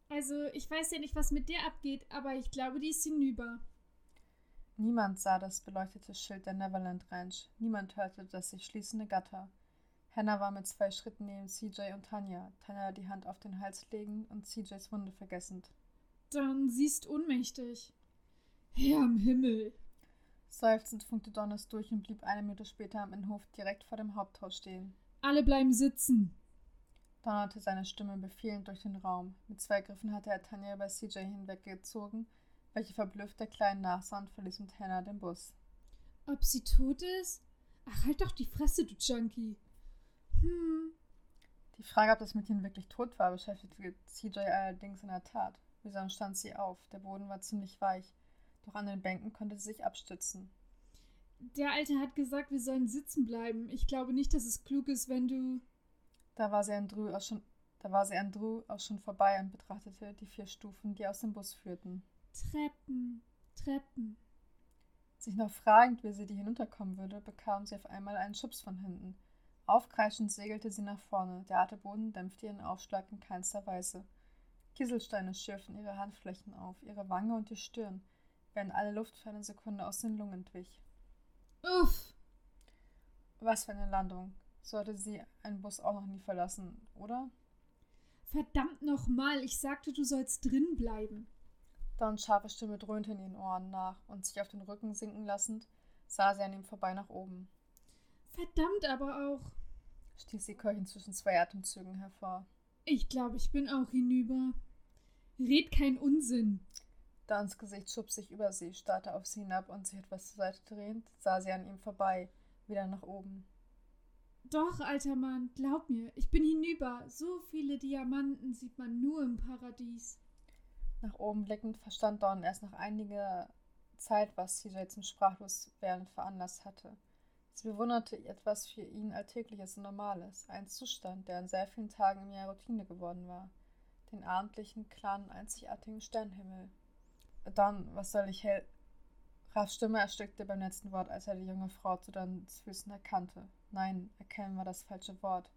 Also, ich weiß ja nicht, was mit der abgeht, aber ich glaube, die ist hinüber. Niemand sah das beleuchtete Schild der Neverland Ranch. Niemand hörte das sich schließende Gatter. Hannah war mit zwei Schritten neben CJ und Tanja, Tanja die Hand auf den Hals legend und CJs Wunde vergessend. Dann siehst ohnmächtig. Herr im Himmel! Seufzend funkte Donners durch und blieb eine Minute später am Innenhof direkt vor dem Haupthaus stehen. Alle bleiben sitzen! donnerte seine Stimme befehlend durch den Raum. Mit zwei Griffen hatte er Tanja über CJ hinweggezogen, welche verblüfft der Kleinen nachsah und verließ mit Hannah den Bus. Ob sie tot ist? Ach, halt doch die Fresse, du Junkie. Hm. Die Frage, ob das Mädchen wirklich tot war, beschäftigte CJ allerdings in der Tat. Mühsam stand sie auf. Der Boden war ziemlich weich, doch an den Bänken konnte sie sich abstützen. Der Alte hat gesagt, wir sollen sitzen bleiben. Ich glaube nicht, dass es klug ist, wenn du. Da war sie an Drew auch schon, da war sie an Drew auch schon vorbei und betrachtete die vier Stufen, die aus dem Bus führten. Treppen, Treppen. Sich noch fragend, wie sie die hinunterkommen würde, bekam sie auf einmal einen Schubs von hinten. Aufkreischend segelte sie nach vorne. Der harte Boden dämpfte ihren Aufschlag in keinster Weise. Kieselsteine schürften ihre Handflächen auf, ihre Wange und die Stirn, während alle Luft für eine Sekunde aus den Lungen entwich. Uff! Was für eine Landung. Sollte sie einen Bus auch noch nie verlassen, oder? Verdammt nochmal, ich sagte, du sollst drin bleiben. Dons scharfe Stimme dröhnte in ihren Ohren nach und sich auf den Rücken sinken lassend, sah sie an ihm vorbei nach oben. Verdammt aber auch, stieß sie keuchend zwischen zwei Atemzügen hervor. Ich glaube, ich bin auch hinüber. Red kein Unsinn. Dans Gesicht schob sich über sie, starrte auf sie hinab und sich etwas zur Seite drehend, sah sie an ihm vorbei, wieder nach oben. Doch, alter Mann, glaub mir, ich bin hinüber. So viele Diamanten sieht man nur im Paradies. Nach oben blickend verstand Don erst nach einiger Zeit, was CJ zum Sprachloswerden veranlasst hatte. Sie bewunderte etwas für ihn Alltägliches und Normales, ein Zustand, der an sehr vielen Tagen im Jahr Routine geworden war. Den abendlichen, klaren, einzigartigen Sternenhimmel. Dann, was soll ich hell. Rafs Stimme erstickte beim letzten Wort, als er die junge Frau zu Dons Füßen erkannte. Nein, erkennen war das falsche Wort.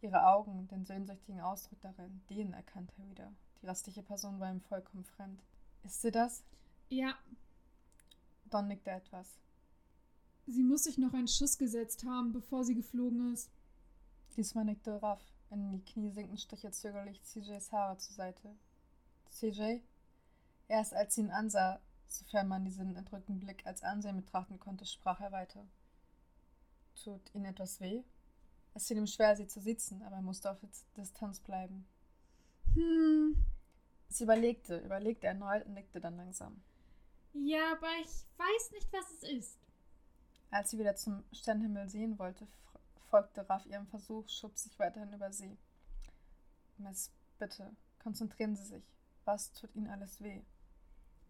Ihre Augen, den sehnsüchtigen Ausdruck darin, den erkannte er wieder. Die restliche Person war ihm vollkommen fremd. Ist sie das? Ja. Don nickte etwas. Sie muss sich noch einen Schuss gesetzt haben, bevor sie geflogen ist. Diesmal nickte Raff. In die Knie sinkend strich er zögerlich CJs Haare zur Seite. CJ? Erst als sie ihn ansah, sofern man diesen entrückten Blick als Ansehen betrachten konnte, sprach er weiter. Tut Ihnen etwas weh? Es fiel ihm schwer, sie zu sitzen, aber er musste auf Distanz bleiben. Hm. Sie überlegte, überlegte erneut und nickte dann langsam. Ja, aber ich weiß nicht, was es ist. Als sie wieder zum Sternenhimmel sehen wollte, folgte Raff ihrem Versuch, schob sich weiterhin über sie. Miss, bitte, konzentrieren Sie sich. Was tut Ihnen alles weh?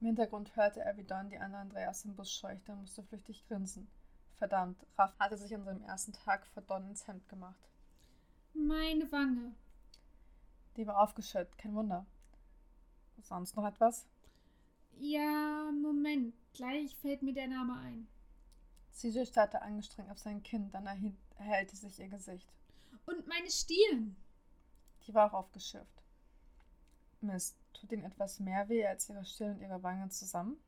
Im Hintergrund hörte er, wie Don die anderen drei aus dem Bus scheuchte und musste flüchtig grinsen. Verdammt, Raff hatte sich an seinem ersten Tag vor Don ins Hemd gemacht. Meine Wange. Die war aufgeschüttet, kein Wunder. Sonst noch etwas? Ja, Moment, gleich fällt mir der Name ein. CJ starrte angestrengt auf sein Kinn, dann erhellte sich ihr Gesicht. Und meine Stirn. Die war auch aufgeschürft. Mist, tut Ihnen etwas mehr weh als Ihre Stirn und Ihre Wangen zusammen?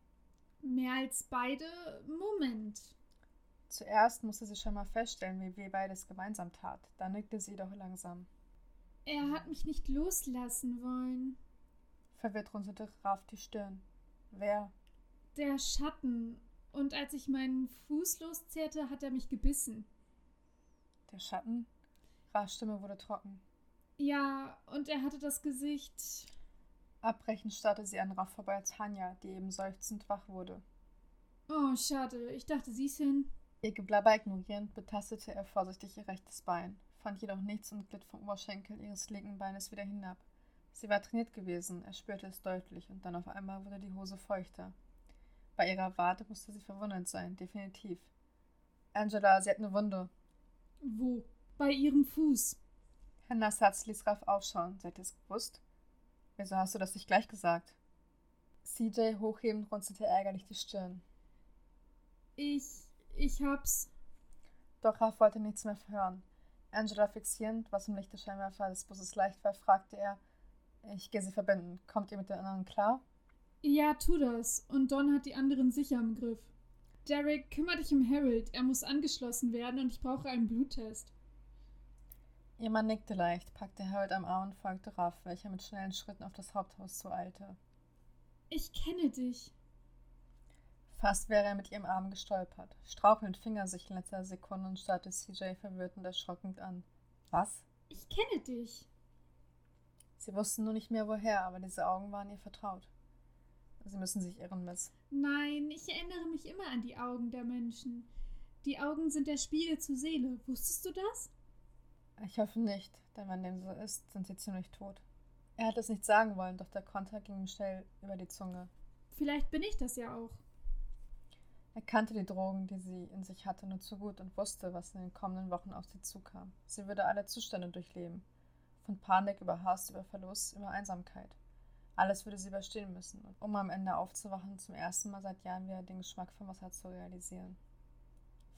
Mehr als beide? Moment. Zuerst musste sie schon mal feststellen, wie weh beides gemeinsam tat. Dann nickte sie doch langsam. Er hat mich nicht loslassen wollen. Verwirrt runzelte Graf die Stirn. Wer? Der Schatten. Und als ich meinen Fuß loszerrte, hat er mich gebissen. Der Schatten? Grafs Stimme wurde trocken. Ja, und er hatte das Gesicht. Abbrechend starrte sie an Raff vorbei als Hanja, die eben seufzend wach wurde. Oh, schade. Ich dachte, sie ist hin. Ihr Geblabber ignorierend betastete er vorsichtig ihr rechtes Bein, fand jedoch nichts und glitt vom Oberschenkel ihres linken Beines wieder hinab. Sie war trainiert gewesen, er spürte es deutlich, und dann auf einmal wurde die Hose feuchter. Bei ihrer Warte musste sie verwundert sein, definitiv. Angela, sie hat eine Wunde. Wo? Bei ihrem Fuß. Herr Nassatz ließ Raff aufschauen. Seid ihr es gewusst? Wieso hast du das nicht gleich gesagt? CJ hochhebend runzelte ärgerlich die Stirn. Ich ich hab's. Doch Raff wollte nichts mehr hören. Angela fixierend, was im Licht des Scheinwerfer des Busses leicht war, fragte er: Ich gehe sie verbinden. Kommt ihr mit den anderen klar? Ja, tu das. Und Don hat die anderen sicher im Griff. Derek, kümmere dich um Harold. Er muss angeschlossen werden und ich brauche einen Bluttest. Ihr Mann nickte leicht, packte Harold am Arm und folgte Raff, welcher mit schnellen Schritten auf das Haupthaus zueilte. Ich kenne dich. Fast wäre er mit ihrem Arm gestolpert. Strauchelnd fing er sich in letzter Sekunde und starrte CJ verwirrt und erschrocken an. Was? Ich kenne dich. Sie wussten nur nicht mehr woher, aber diese Augen waren ihr vertraut. Sie müssen sich irren, Miss. Nein, ich erinnere mich immer an die Augen der Menschen. Die Augen sind der Spiegel zur Seele. Wusstest du das? Ich hoffe nicht, denn wenn dem so ist, sind sie ziemlich tot. Er hat es nicht sagen wollen, doch der Konter ging ihm schnell über die Zunge. Vielleicht bin ich das ja auch. Er kannte die Drogen, die sie in sich hatte, nur zu gut und wusste, was in den kommenden Wochen auf sie zukam. Sie würde alle Zustände durchleben. Von Panik über Hass, über Verlust, über Einsamkeit. Alles würde sie überstehen müssen, um am Ende aufzuwachen zum ersten Mal seit Jahren wieder den Geschmack von Wasser zu realisieren.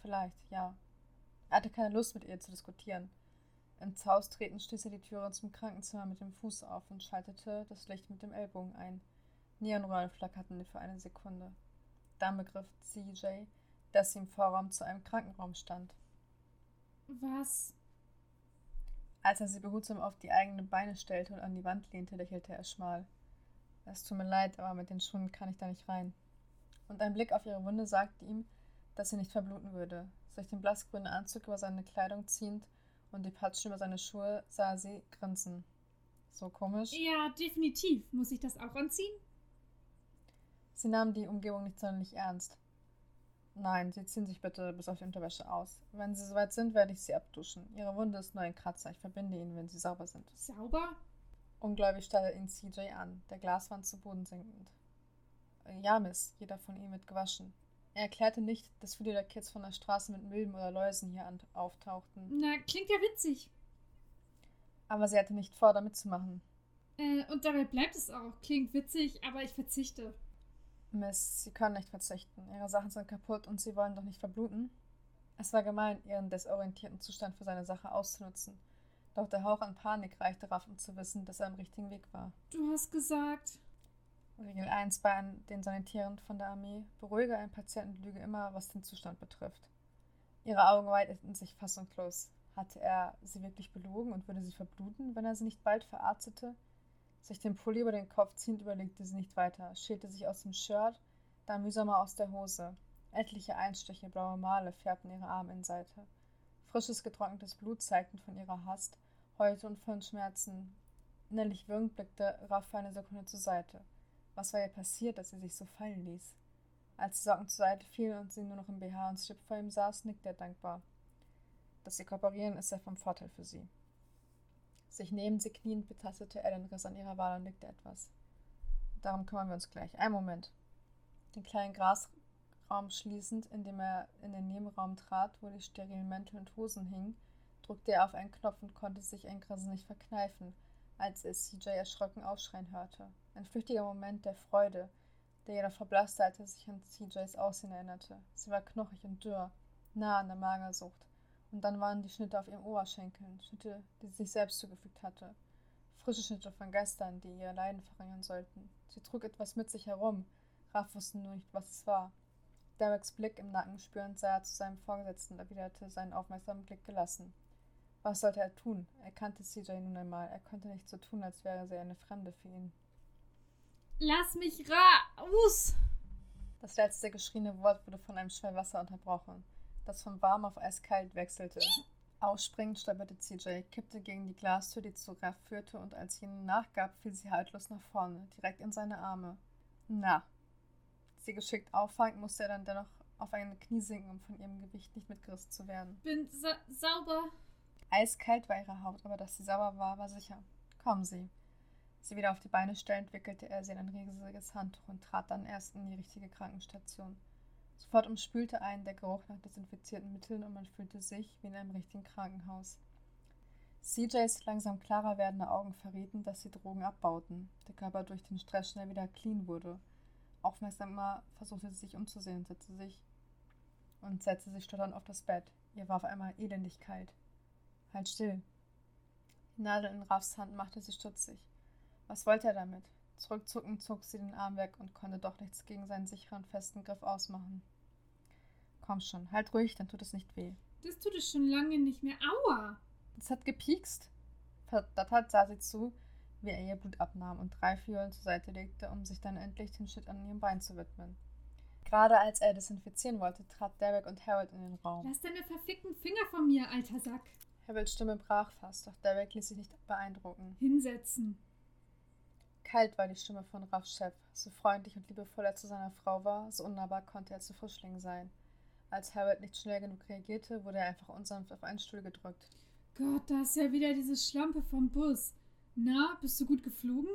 Vielleicht, ja. Er hatte keine Lust, mit ihr zu diskutieren. Ins Haus treten stieß er die Türe zum Krankenzimmer mit dem Fuß auf und schaltete das Licht mit dem Ellbogen ein. Neonrollen flackerten für eine Sekunde. Dann begriff CJ, dass sie im Vorraum zu einem Krankenraum stand. Was? Als er sie behutsam auf die eigenen Beine stellte und an die Wand lehnte, lächelte er schmal. Es tut mir leid, aber mit den Schuhen kann ich da nicht rein. Und ein Blick auf ihre Wunde sagte ihm, dass sie nicht verbluten würde. Sich den blassgrünen Anzug über seine Kleidung ziehend und die Patschen über seine Schuhe sah sie grinsen. So komisch. Ja, definitiv. Muss ich das auch anziehen? Sie nahm die Umgebung nicht sonderlich ernst. Nein, Sie ziehen sich bitte bis auf die Unterwäsche aus. Wenn Sie soweit sind, werde ich Sie abduschen. Ihre Wunde ist nur ein Kratzer. Ich verbinde ihn, wenn Sie sauber sind. Sauber? Ungläubig starrte ihn CJ an, der Glaswand zu Boden sinkend. Ja, Miss, jeder von ihnen wird gewaschen. Er erklärte nicht, dass viele der Kids von der Straße mit Milben oder Läusen hier auftauchten. Na, klingt ja witzig. Aber sie hatte nicht vor, damit zu machen. Äh, und dabei bleibt es auch. Klingt witzig, aber ich verzichte. Miss, Sie können nicht verzichten. Ihre Sachen sind kaputt und Sie wollen doch nicht verbluten? Es war gemein, ihren desorientierten Zustand für seine Sache auszunutzen. Doch der Hauch an Panik reichte Raff, um zu wissen, dass er am richtigen Weg war. Du hast gesagt. Regel 1 bei den Sanitären von der Armee: Beruhige einen Patienten Lüge immer, was den Zustand betrifft. Ihre Augen weiteten sich fassungslos. Hatte er sie wirklich belogen und würde sie verbluten, wenn er sie nicht bald verarztete? Sich den Pulli über den Kopf ziehend überlegte sie nicht weiter, schälte sich aus dem Shirt, dann mühsamer aus der Hose. Etliche Einstiche, blaue Male färbten ihre Arminnenseite. Frisches, getrocknetes Blut zeigten von ihrer Hast, Häute und von Schmerzen. Innerlich würgend blickte Raff für eine Sekunde zur Seite. Was war ihr passiert, dass sie sich so fallen ließ? Als die Socken zur Seite fielen und sie nur noch im BH und Strip vor ihm saß, nickte er dankbar. Dass sie kooperieren, ist ja vom Vorteil für sie. Sich neben sie kniend betastete er den Riss an ihrer Wahl und nickte etwas. Darum kümmern wir uns gleich. Ein Moment. Den kleinen Grasraum schließend, in dem er in den Nebenraum trat, wo die sterilen Mäntel und Hosen hingen, drückte er auf einen Knopf und konnte sich ein Grinsen nicht verkneifen, als er CJ erschrocken aufschreien hörte. Ein flüchtiger Moment der Freude, der jedoch verblasste, als er sich an CJs Aussehen erinnerte. Sie war knochig und dürr, nah an der Magersucht. Und dann waren die Schnitte auf ihren Oberschenkeln, Schnitte, die sie sich selbst zugefügt hatte. Frische Schnitte von Gestern, die ihr Leiden verringern sollten. Sie trug etwas mit sich herum. Raff wusste nur nicht, was es war. Derricks Blick im Nacken spürend sah er zu seinem Vorgesetzten und erwiderte seinen aufmerksamen Blick gelassen. Was sollte er tun? Er kannte CJ nun einmal. Er konnte nicht so tun, als wäre sie eine Fremde für ihn. Lass mich raus! Das letzte geschrieene Wort wurde von einem Schwall Wasser unterbrochen, das von warm auf eiskalt wechselte. Ausspringend stolperte CJ, kippte gegen die Glastür, die zu Raff führte, und als jene nachgab, fiel sie haltlos nach vorne, direkt in seine Arme. Na. Sie geschickt auffangend, musste er dann dennoch auf eine Knie sinken, um von ihrem Gewicht nicht mitgerissen zu werden. Bin sa sauber. Eiskalt war ihre Haut, aber dass sie sauber war, war sicher. Kommen Sie. Sie wieder auf die Beine stellend, wickelte er sie in ein riesiges Handtuch und trat dann erst in die richtige Krankenstation. Sofort umspülte einen der Geruch nach desinfizierten Mitteln und man fühlte sich wie in einem richtigen Krankenhaus. CJs langsam klarer werdende Augen verrieten, dass sie Drogen abbauten, der Körper durch den Stress schnell wieder clean wurde. Aufmerksamer versuchte sie sich umzusehen, setzte sich und setzte sich stotternd auf das Bett. Ihr war auf einmal elendig kalt. Halt still. Die Nadel in Raffs Hand machte sie stutzig. Was wollte er damit? Zurückzuckend zog sie den Arm weg und konnte doch nichts gegen seinen sicheren, festen Griff ausmachen. Komm schon, halt ruhig, dann tut es nicht weh. Das tut es schon lange nicht mehr. Aua! Das hat gepiekst. Verdattert sah sie zu, wie er ihr Blut abnahm und drei Fiolen zur Seite legte, um sich dann endlich dem Schritt an ihrem Bein zu widmen. Gerade als er desinfizieren wollte, trat Derek und Harold in den Raum. Lass deine verfickten Finger von mir, alter Sack! Harolds Stimme brach fast, doch Derek ließ sich nicht beeindrucken. Hinsetzen. Kalt war die Stimme von Raffs Chef. So freundlich und liebevoll er zu seiner Frau war, so unnahbar konnte er zu Frischling sein. Als Harold nicht schnell genug reagierte, wurde er einfach unsanft auf einen Stuhl gedrückt. Gott, da ist ja wieder diese Schlampe vom Bus. Na, bist du gut geflogen?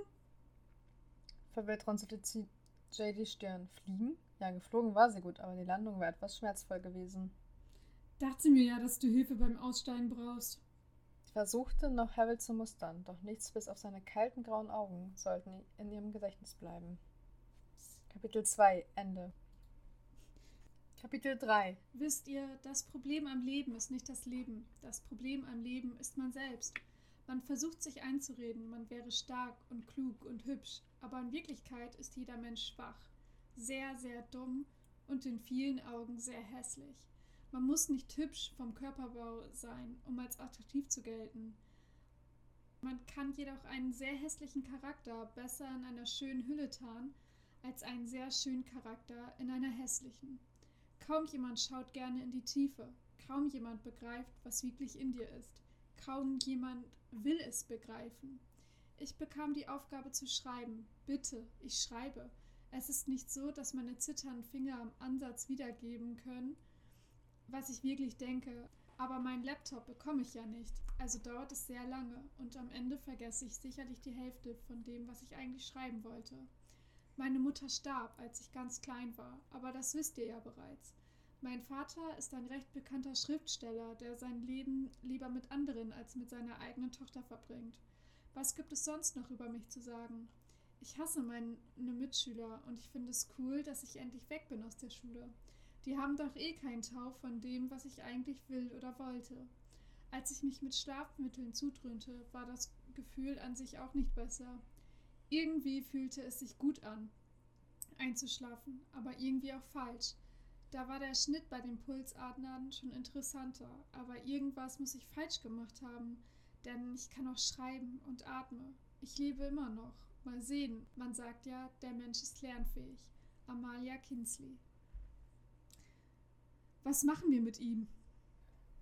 Verwirrt runzelte CJ die Stirn. Fliegen? Ja, geflogen war sie gut, aber die Landung war etwas schmerzvoll gewesen. Dachte mir ja, dass du Hilfe beim Aussteigen brauchst versuchte noch Harold zu mustern, doch nichts bis auf seine kalten grauen Augen sollten in ihrem Gedächtnis bleiben. Kapitel 2 Ende Kapitel 3 Wisst ihr, das Problem am Leben ist nicht das Leben. Das Problem am Leben ist man selbst. Man versucht sich einzureden, man wäre stark und klug und hübsch, aber in Wirklichkeit ist jeder Mensch schwach, sehr, sehr dumm und in vielen Augen sehr hässlich. Man muss nicht hübsch vom Körperbau sein, um als attraktiv zu gelten. Man kann jedoch einen sehr hässlichen Charakter besser in einer schönen Hülle tarnen, als einen sehr schönen Charakter in einer hässlichen. Kaum jemand schaut gerne in die Tiefe, kaum jemand begreift, was wirklich in dir ist, kaum jemand will es begreifen. Ich bekam die Aufgabe zu schreiben. Bitte, ich schreibe. Es ist nicht so, dass meine zitternden Finger am Ansatz wiedergeben können, was ich wirklich denke. Aber meinen Laptop bekomme ich ja nicht. Also dauert es sehr lange und am Ende vergesse ich sicherlich die Hälfte von dem, was ich eigentlich schreiben wollte. Meine Mutter starb, als ich ganz klein war, aber das wisst ihr ja bereits. Mein Vater ist ein recht bekannter Schriftsteller, der sein Leben lieber mit anderen als mit seiner eigenen Tochter verbringt. Was gibt es sonst noch über mich zu sagen? Ich hasse meine Mitschüler und ich finde es cool, dass ich endlich weg bin aus der Schule. Die haben doch eh keinen Tau von dem, was ich eigentlich will oder wollte. Als ich mich mit Schlafmitteln zudröhnte, war das Gefühl an sich auch nicht besser. Irgendwie fühlte es sich gut an, einzuschlafen, aber irgendwie auch falsch. Da war der Schnitt bei den Pulsadern schon interessanter, aber irgendwas muss ich falsch gemacht haben, denn ich kann auch schreiben und atme. Ich lebe immer noch. Mal sehen, man sagt ja, der Mensch ist lernfähig. Amalia Kinsley. Was machen wir mit ihm?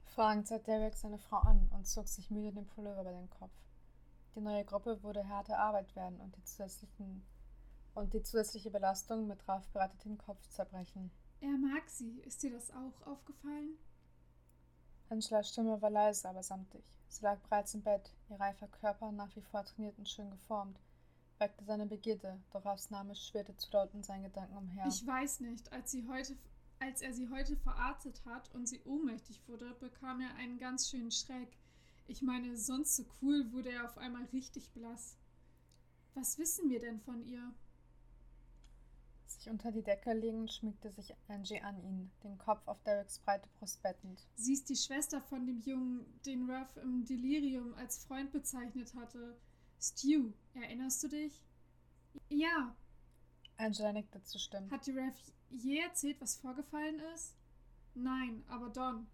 Fragend sah Derek seine Frau an und zog sich müde den Pullover über den Kopf. Die neue Gruppe würde harte Arbeit werden und die, zusätzlichen, und die zusätzliche Belastung mit Ralf bereitet den Kopf zerbrechen. Er mag sie. Ist dir das auch aufgefallen? Angelas Stimme war leise, aber samtig. Sie lag bereits im Bett, ihr reifer Körper, nach wie vor trainiert und schön geformt, weckte seine Begierde, doch aufs Name schwirrte zu laut in seinen Gedanken umher. Ich weiß nicht, als sie heute als er sie heute verarztet hat und sie ohnmächtig wurde, bekam er einen ganz schönen Schreck. Ich meine, sonst so cool wurde er auf einmal richtig blass. Was wissen wir denn von ihr? Sich unter die Decke legend schmiegte sich Angie an ihn, den Kopf auf Dereks breite Brust bettend. Sie ist die Schwester von dem Jungen, den Ruff im Delirium als Freund bezeichnet hatte. Stu, erinnerst du dich? Ja. Angela nickte zustimmt. Hat die Ruff je erzählt, was vorgefallen ist? Nein, aber Don.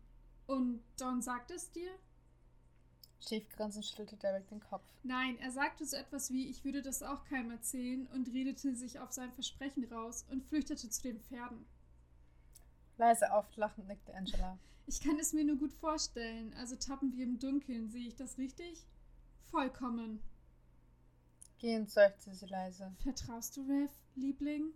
Und Don sagt es dir? Schiefgrinsend schüttelte Derek den Kopf. Nein, er sagte so etwas wie, ich würde das auch keinem erzählen und redete sich auf sein Versprechen raus und flüchtete zu den Pferden. Leise auflachend nickte Angela. <laughs> Ich kann es mir nur gut vorstellen. Also tappen wir im Dunkeln, sehe ich das richtig? Vollkommen. Gehend seufzte sie leise. Vertraust du Rev, Liebling?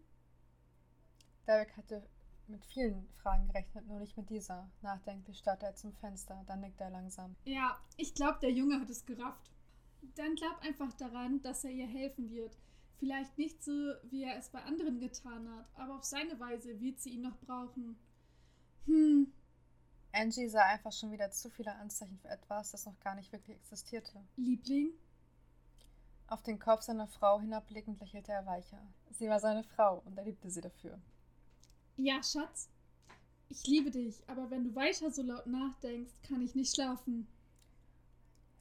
Derek hatte mit vielen Fragen gerechnet, nur nicht mit dieser. Nachdenklich starrte er zum Fenster, dann nickte er langsam. Ja, ich glaube, der Junge hat es gerafft. Dann glaub einfach daran, dass er ihr helfen wird. Vielleicht nicht so, wie er es bei anderen getan hat, aber auf seine Weise wird sie ihn noch brauchen. Hm. Angie sah einfach schon wieder zu viele Anzeichen für etwas, das noch gar nicht wirklich existierte. Liebling? Auf den Kopf seiner Frau hinabblickend lächelte er weicher. Sie war seine Frau und er liebte sie dafür. Ja, Schatz. Ich liebe dich, aber wenn du weiter so laut nachdenkst, kann ich nicht schlafen.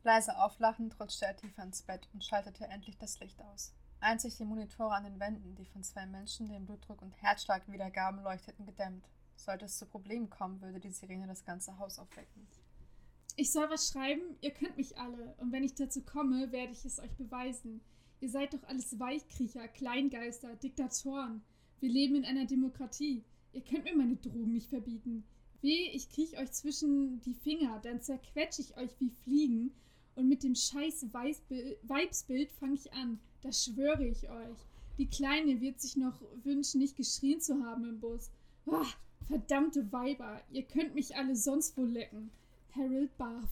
Leise auflachend rutschte er tiefer ins Bett und schaltete endlich das Licht aus. Einzig die Monitore an den Wänden, die von zwei Menschen den Blutdruck und Herzschlag wiedergaben, leuchteten gedämmt. Sollte es zu Problemen kommen, würde die Sirene das ganze Haus aufwecken. Ich soll was schreiben, ihr könnt mich alle, und wenn ich dazu komme, werde ich es euch beweisen. Ihr seid doch alles Weichkriecher, Kleingeister, Diktatoren. Wir leben in einer Demokratie. Ihr könnt mir meine Drogen nicht verbieten. Weh, ich kriech euch zwischen die Finger, dann zerquetsch ich euch wie Fliegen. Und mit dem scheiß Weibsbild fange ich an. Das schwöre ich euch. Die Kleine wird sich noch wünschen, nicht geschrien zu haben im Bus. Oh, verdammte Weiber, ihr könnt mich alle sonst wo lecken. Harold Barth.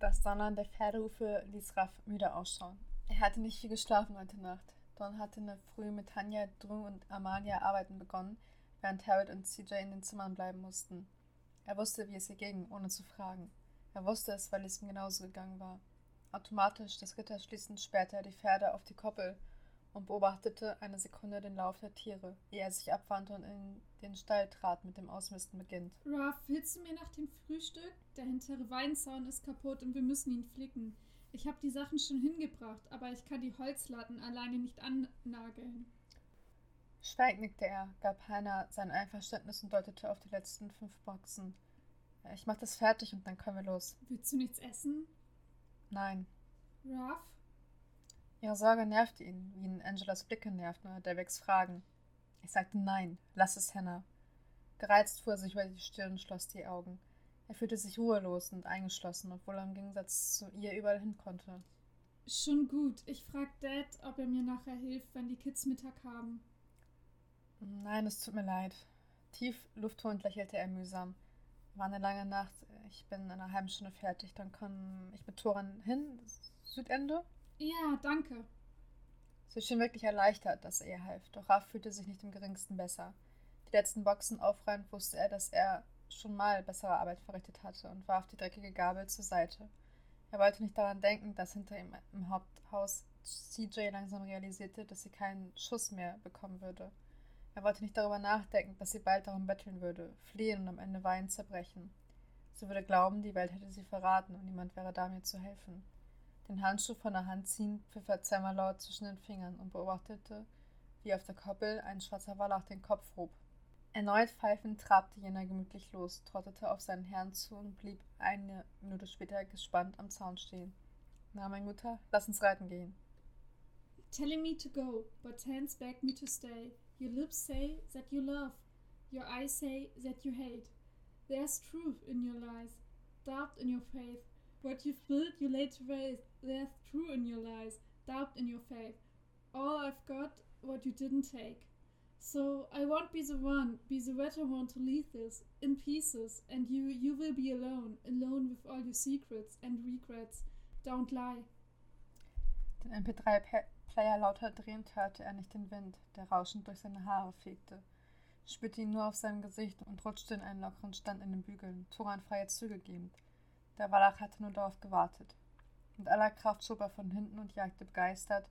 Das Donnern der Pferdehufe ließ Raff müde ausschauen. Er hatte nicht viel geschlafen heute Nacht. Don hatte in der Früh mit Tanja, Drew und Amalia arbeiten begonnen, während Harold und CJ in den Zimmern bleiben mussten. Er wusste, wie es ihr ging, ohne zu fragen. Er wusste es, weil es ihm genauso gegangen war. Automatisch das Gitter schließend sperrte er die Pferde auf die Koppel und beobachtete eine Sekunde den Lauf der Tiere, ehe er sich abwandte und in den Stall trat, mit dem Ausmisten beginnt. Ruff, willst du mir nach dem Frühstück? Der hintere Weinzaun ist kaputt und wir müssen ihn flicken. Ich habe die Sachen schon hingebracht, aber ich kann die Holzlatten alleine nicht annageln. Schweig, nickte er, gab Heiner sein Einverständnis und deutete auf die letzten fünf Boxen. Ich mach das fertig und dann können wir los. Willst du nichts essen? Nein. Ruff? Ihre Sorge nervte ihn, wie ihn Angelas Blicke nervten oder Deveks Fragen. Ich sagte nein, lass es, Hannah. Gereizt fuhr er sich über die Stirn und schloss die Augen. Er fühlte sich ruhelos und eingeschlossen, obwohl er im Gegensatz zu ihr überall hin konnte. Schon gut. Ich frag Dad, ob er mir nachher hilft, wenn die Kids Mittag haben. Nein, es tut mir leid. Tief luftholend lächelte er mühsam. War eine lange Nacht. Ich bin in einer halben Stunde fertig. Dann komme ich mit Toran hin. Südende? Ja, danke. Sie schien wirklich erleichtert, dass er ihr half, doch Raff fühlte sich nicht im geringsten besser. Die letzten Boxen aufräumend wusste er, dass er schon mal bessere Arbeit verrichtet hatte und warf die dreckige Gabel zur Seite. Er wollte nicht daran denken, dass hinter ihm im Haupthaus CJ langsam realisierte, dass sie keinen Schuss mehr bekommen würde. Er wollte nicht darüber nachdenken, dass sie bald darum betteln würde, fliehen und am Ende weinen zerbrechen. Sie würde glauben, die Welt hätte sie verraten und niemand wäre da, mir zu helfen. Den Handschuh von der Hand ziehend pfiff er zweimal zwischen den Fingern und beobachtete, wie auf der Koppel ein schwarzer Wallach den Kopf hob. Erneut pfeifend trabte jener gemütlich los, trottete auf seinen Herrn zu und blieb eine Minute später gespannt am Zaun stehen. Na, mein Guter, lass uns reiten gehen. Telling me to go, but hands beg me to stay. Your lips say that you love, your eyes say that you hate. There's truth in your lies, doubt in your faith. What you've built, you laid to waste. There's truth in your lies, doubt in your faith. All I've got, what you didn't take. So I won't be the one, be the better one to leave this in pieces, and you, you will be alone, alone with all your secrets and regrets. Don't lie. Den MP3-Player lauter drehend hörte er nicht den Wind, der rauschend durch seine Haare fegte, spürte ihn nur auf seinem Gesicht und rutschte in einen lockeren Stand in den Bügeln, Turan freie Züge gebend. Der Wallach hatte nur darauf gewartet. Mit aller Kraft schob er von hinten und jagte begeistert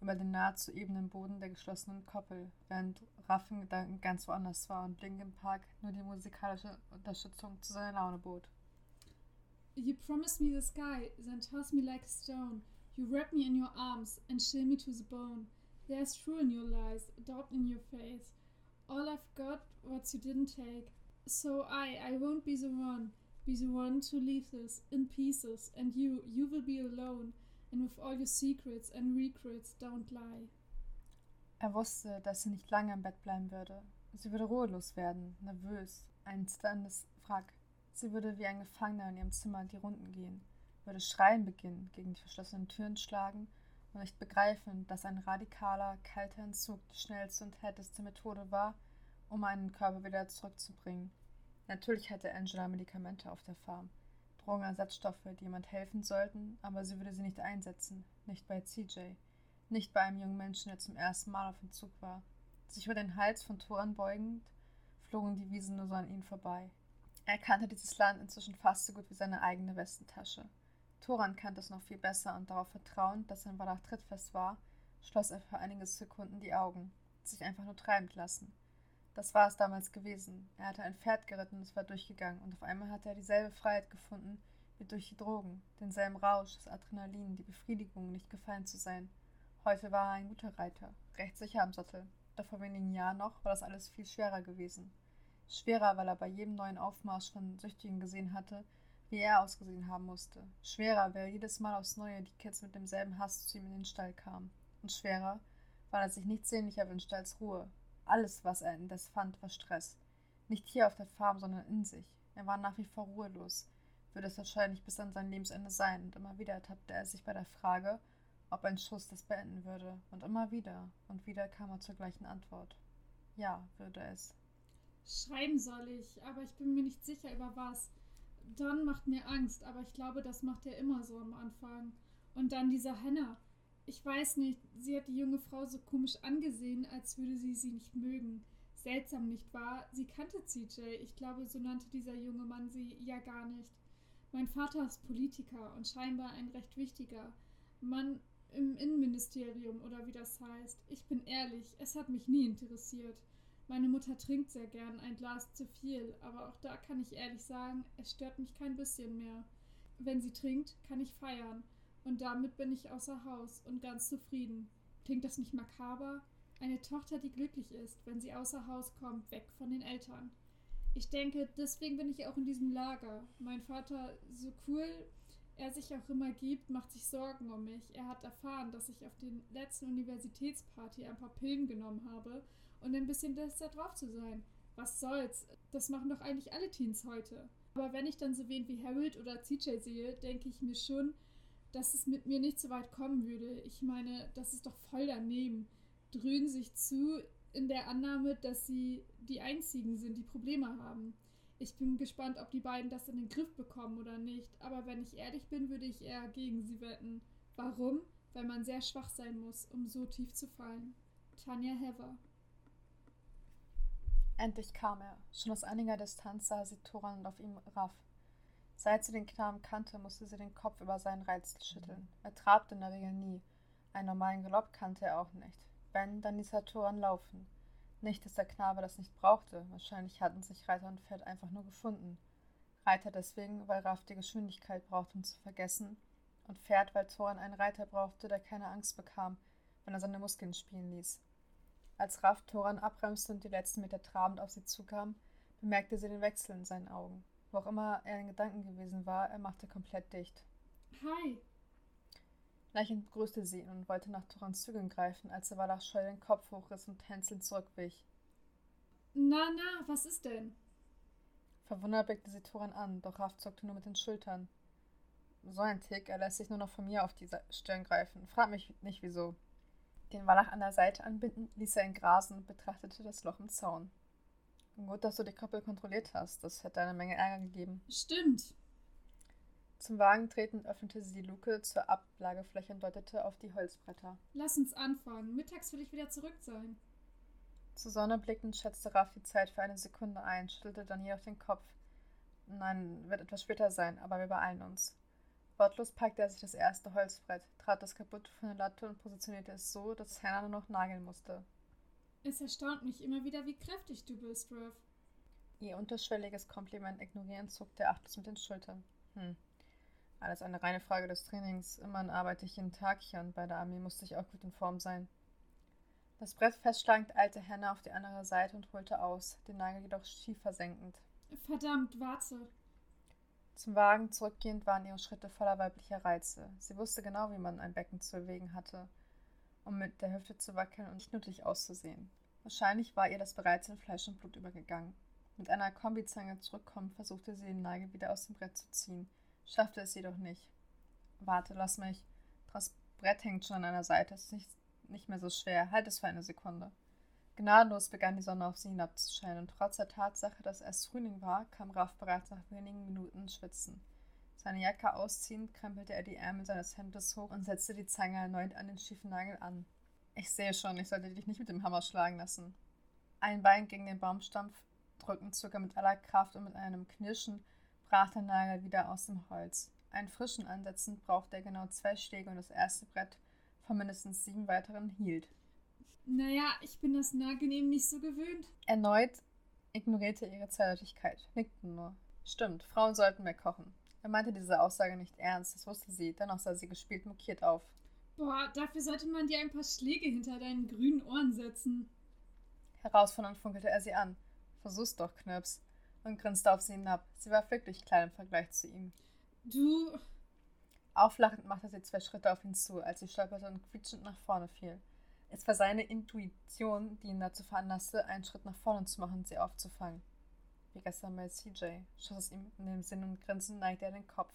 über den nahezu ebenen Boden der geschlossenen Koppel, während Raffen Gedanken ganz woanders war und Linkin Park nur die musikalische Unterstützung zu seiner Laune bot. You promise me the sky, then toss me like a stone. You wrap me in your arms and chill me to the bone. There's true in your lies, doubt in your face. All I've got, what you didn't take. So I, I won't be the one, be the one to leave this in pieces, and you, you will be alone and with all your secrets and regrets, don't lie. Er wusste, dass sie nicht lange im Bett bleiben würde. Sie würde ruhelos werden, nervös, ein zitterndes Wrack. Sie würde wie ein Gefangener in ihrem Zimmer die Runden gehen, würde schreien beginnen, gegen die verschlossenen Türen schlagen und nicht begreifen, dass ein radikaler, kalter Entzug die schnellste und härteste Methode war, um einen Körper wieder zurückzubringen. Natürlich hatte Angela Medikamente auf der Farm, Drogenersatzstoffe, die jemand helfen sollten, aber sie würde sie nicht einsetzen, nicht bei CJ, nicht bei einem jungen Menschen, der zum ersten Mal auf Entzug war. Sich über den Hals von Toren beugend, flogen die Wiesen nur so an ihnen vorbei. Er kannte dieses Land inzwischen fast so gut wie seine eigene Westentasche. Toran kannte es noch viel besser und darauf vertrauend, dass sein Wallach trittfest war, schloss er für einige Sekunden die Augen, sich einfach nur treibend lassen. Das war es damals gewesen. Er hatte ein Pferd geritten und es war durchgegangen, und auf einmal hatte er dieselbe Freiheit gefunden wie durch die Drogen, denselben Rausch, das Adrenalin, die Befriedigung, nicht gefallen zu sein. Heute war er ein guter Reiter, recht sicher am Sattel. Doch vor wenigen Jahren noch war das alles viel schwerer gewesen. Schwerer, weil er bei jedem neuen Aufmarsch von Süchtigen gesehen hatte, wie er ausgesehen haben musste. Schwerer, weil jedes Mal aufs Neue die Kids mit demselben Hass zu ihm in den Stall kamen. Und schwerer, weil er sich nichts sehnlicher wünschte als Ruhe, alles, was er indes fand, war Stress. Nicht hier auf der Farm, sondern in sich. Er war nach wie vor ruhelos, würde es wahrscheinlich bis an sein Lebensende sein, und immer wieder ertappte er sich bei der Frage, ob ein Schuss das beenden würde, und immer wieder und wieder kam er zur gleichen Antwort. Ja, würde es. Schreiben soll ich, aber ich bin mir nicht sicher über was. Don macht mir Angst, aber ich glaube, das macht er immer so am Anfang. Und dann dieser Henner ich weiß nicht, sie hat die junge Frau so komisch angesehen, als würde sie sie nicht mögen. Seltsam, nicht wahr? Sie kannte CJ. Ich glaube, so nannte dieser junge Mann sie ja gar nicht. Mein Vater ist Politiker und scheinbar ein recht wichtiger Mann im Innenministerium oder wie das heißt. Ich bin ehrlich, es hat mich nie interessiert. Meine Mutter trinkt sehr gern ein Glas zu viel, aber auch da kann ich ehrlich sagen, es stört mich kein bisschen mehr. Wenn sie trinkt, kann ich feiern. Und damit bin ich außer Haus und ganz zufrieden. Klingt das nicht makaber? Eine Tochter, die glücklich ist, wenn sie außer Haus kommt, weg von den Eltern. Ich denke, deswegen bin ich auch in diesem Lager. Mein Vater, so cool er sich auch immer gibt, macht sich Sorgen um mich. Er hat erfahren, dass ich auf den letzten Universitätsparty ein paar Pillen genommen habe und ein bisschen besser drauf zu sein. Was soll's? Das machen doch eigentlich alle Teens heute. Aber wenn ich dann so wen wie Harold oder CJ sehe, denke ich mir schon, dass es mit mir nicht so weit kommen würde. Ich meine, das ist doch voll daneben. Dröhnen sich zu in der Annahme, dass sie die einzigen sind, die Probleme haben. Ich bin gespannt, ob die beiden das in den Griff bekommen oder nicht. Aber wenn ich ehrlich bin, würde ich eher gegen sie wetten. Warum? Weil man sehr schwach sein muss, um so tief zu fallen. Tanja Heather. Endlich kam er. Schon aus einiger Distanz sah sie Thoran und auf ihm Raff. Seit sie den Knaben kannte, musste sie den Kopf über seinen Reiz schütteln. Er trabte in der Regel nie. Einen normalen Galopp kannte er auch nicht. Wenn, dann ließ er Thoran laufen. Nicht, dass der Knabe das nicht brauchte. Wahrscheinlich hatten sich Reiter und Pferd einfach nur gefunden. Reiter deswegen, weil Raff die Geschwindigkeit brauchte, um zu vergessen, und Pferd, weil Thoran einen Reiter brauchte, der keine Angst bekam, wenn er seine Muskeln spielen ließ. Als Raff Thoran abbremste und die letzten Meter trabend auf sie zukam, bemerkte sie den Wechsel in seinen Augen. Wo auch immer er in Gedanken gewesen war, er machte komplett dicht. Hi. Lächelnd begrüßte sie ihn und wollte nach Thorans Zügeln greifen, als er Wallach scheu den Kopf hochriss und tänzelnd zurückwich. Na, na, was ist denn? Verwundert blickte sie Thoran an, doch Raff zuckte nur mit den Schultern. So ein Tick, er lässt sich nur noch von mir auf die Stirn greifen. Frag mich nicht wieso. Den Wallach an der Seite anbinden, ließ er ihn grasen und betrachtete das Loch im Zaun. Gut, dass du die Koppel kontrolliert hast. Das hätte eine Menge Ärger gegeben. Stimmt. Zum Wagen tretend öffnete sie die Luke zur Ablagefläche und deutete auf die Holzbretter. Lass uns anfangen. Mittags will ich wieder zurück sein. Zur Sonne blickend schätzte Raff die Zeit für eine Sekunde ein, schüttelte dann jedoch den Kopf. Nein, wird etwas später sein, aber wir beeilen uns. Wortlos packte er sich das erste Holzbrett, trat das kaputte von der Latte und positionierte es so, dass Hannah nur noch nageln musste. Es erstaunt mich immer wieder, wie kräftig du bist, Ruff. Ihr unterschwelliges Kompliment ignorierend zog der Achtlos mit den Schultern. Hm. Alles eine reine Frage des Trainings. Immerhin arbeite ich jeden Tag hier und bei der Armee musste ich auch gut in Form sein. Das Brett festschlagend eilte Hannah auf die andere Seite und holte aus, den Nagel jedoch schief versenkend. Verdammt, warte. Zum Wagen zurückgehend waren ihre Schritte voller weiblicher Reize. Sie wusste genau, wie man ein Becken zu bewegen hatte um mit der Hüfte zu wackeln und nicht nötig auszusehen. Wahrscheinlich war ihr das bereits in Fleisch und Blut übergegangen. Mit einer Kombizange zurückkommend versuchte sie den Nagel wieder aus dem Brett zu ziehen, schaffte es jedoch nicht. Warte, lass mich. Das Brett hängt schon an einer Seite, es ist nicht, nicht mehr so schwer. Halt es für eine Sekunde. Gnadenlos begann die Sonne auf sie hinabzuscheinen, und trotz der Tatsache, dass es Frühling war, kam Raff bereits nach wenigen Minuten ins Schwitzen. Seine Jacke ausziehend, krempelte er die Ärmel seines Hemdes hoch und setzte die Zange erneut an den schiefen Nagel an. Ich sehe schon, ich sollte dich nicht mit dem Hammer schlagen lassen. Ein Bein gegen den Baumstampf drückend zog er mit aller Kraft und mit einem Knirschen brach der Nagel wieder aus dem Holz. Einen frischen Ansetzen brauchte er genau zwei Schläge und das erste Brett von mindestens sieben weiteren hielt. Naja, ich bin das Nagelnehmen nicht so gewöhnt. Erneut ignorierte ihre Zweideutigkeit, nickte nur. Stimmt, Frauen sollten mehr kochen. Er meinte diese Aussage nicht ernst, das wusste sie, dennoch sah sie gespielt mokiert auf. Boah, dafür sollte man dir ein paar Schläge hinter deinen grünen Ohren setzen. Herausfordernd funkelte er sie an. Versuch's doch, Knirps. Und grinste auf sie hinab. Sie war wirklich klein im Vergleich zu ihm. Du. Auflachend machte sie zwei Schritte auf ihn zu, als sie stolperte und quietschend nach vorne fiel. Es war seine Intuition, die ihn dazu veranlasste, einen Schritt nach vorne zu machen und sie aufzufangen wie gestern bei CJ, schoss es ihm in dem Sinn und Grinsen neigte er den Kopf.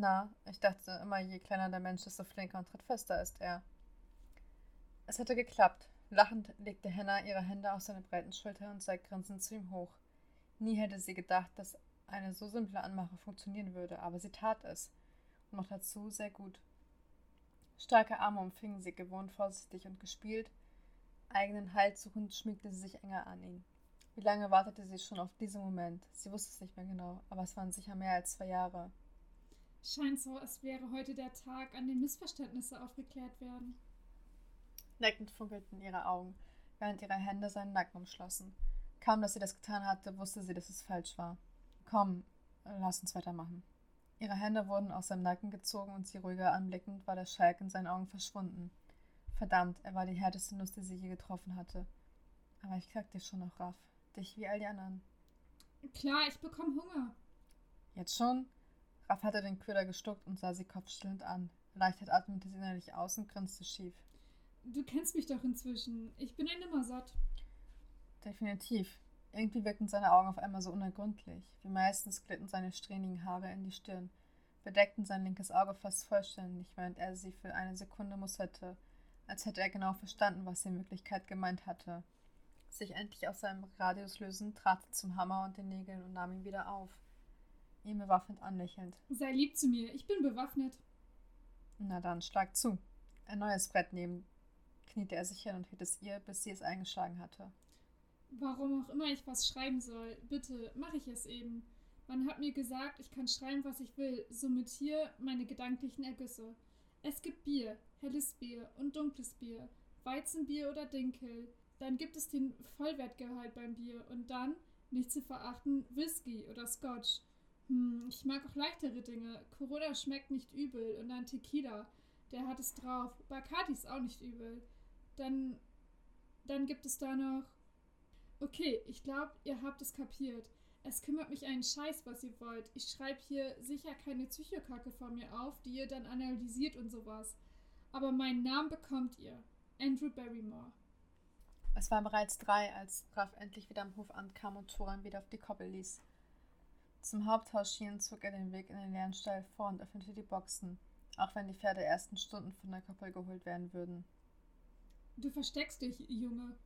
Na, ich dachte immer, je kleiner der Mensch, desto flinker und trittfester ist er. Es hatte geklappt. Lachend legte Hannah ihre Hände auf seine breiten Schulter und sah grinsend zu ihm hoch. Nie hätte sie gedacht, dass eine so simple Anmache funktionieren würde, aber sie tat es. Und noch dazu sehr gut. Starke Arme umfingen sie gewohnt vorsichtig und gespielt. Eigenen Halt suchend schmiegte sie sich enger an ihn. Wie lange wartete sie schon auf diesen Moment? Sie wusste es nicht mehr genau, aber es waren sicher mehr als zwei Jahre. Scheint so, als wäre heute der Tag, an dem Missverständnisse aufgeklärt werden. Neckend funkelten ihre Augen, während ihre Hände seinen Nacken umschlossen. Kaum, dass sie das getan hatte, wusste sie, dass es falsch war. Komm, lass uns weitermachen. Ihre Hände wurden aus seinem Nacken gezogen und sie ruhiger anblickend war der Schalk in seinen Augen verschwunden. Verdammt, er war die härteste Nuss, die sie je getroffen hatte. Aber ich krieg dich schon noch, Raff. Dich wie all die anderen. Klar, ich bekomme Hunger. Jetzt schon? Raff hatte den Köder gestuckt und sah sie kopfstillend an. Erleichtert atmete sie innerlich aus und grinste schief. Du kennst mich doch inzwischen. Ich bin ein Nimmersatt. Definitiv. Irgendwie wirkten seine Augen auf einmal so unergründlich. Wie meistens glitten seine strähnigen Haare in die Stirn, bedeckten sein linkes Auge fast vollständig, während er sie für eine Sekunde musterte, als hätte er genau verstanden, was sie in Wirklichkeit gemeint hatte. Sich endlich aus seinem Radius lösend, trat er zum Hammer und den Nägeln und nahm ihn wieder auf. Ihm bewaffnet anlächelnd. Sei lieb zu mir, ich bin bewaffnet. Na dann, schlag zu. Ein neues Brett nehmen, kniete er sich hin und hielt es ihr, bis sie es eingeschlagen hatte. Warum auch immer ich was schreiben soll, bitte, mache ich es eben. Man hat mir gesagt, ich kann schreiben, was ich will, somit hier meine gedanklichen Ergüsse. Es gibt Bier, helles Bier und dunkles Bier, Weizenbier oder Dinkel. Dann gibt es den Vollwertgehalt beim Bier und dann, nicht zu verachten, Whisky oder Scotch. Hm, ich mag auch leichtere Dinge. Corona schmeckt nicht übel und dann Tequila, der hat es drauf. Bacardi ist auch nicht übel. Dann, dann gibt es da noch. Okay, ich glaube, ihr habt es kapiert. Es kümmert mich einen Scheiß, was ihr wollt. Ich schreibe hier sicher keine Psychokacke von mir auf, die ihr dann analysiert und sowas. Aber meinen Namen bekommt ihr. Andrew Barrymore. Es war bereits drei, als Graf endlich wieder am Hof ankam und Thoran wieder auf die Koppel ließ. Zum Haupthaus schien zog er den Weg in den leeren Stall vor und öffnete die Boxen, auch wenn die Pferde ersten Stunden von der Koppel geholt werden würden. Du versteckst dich, Junge.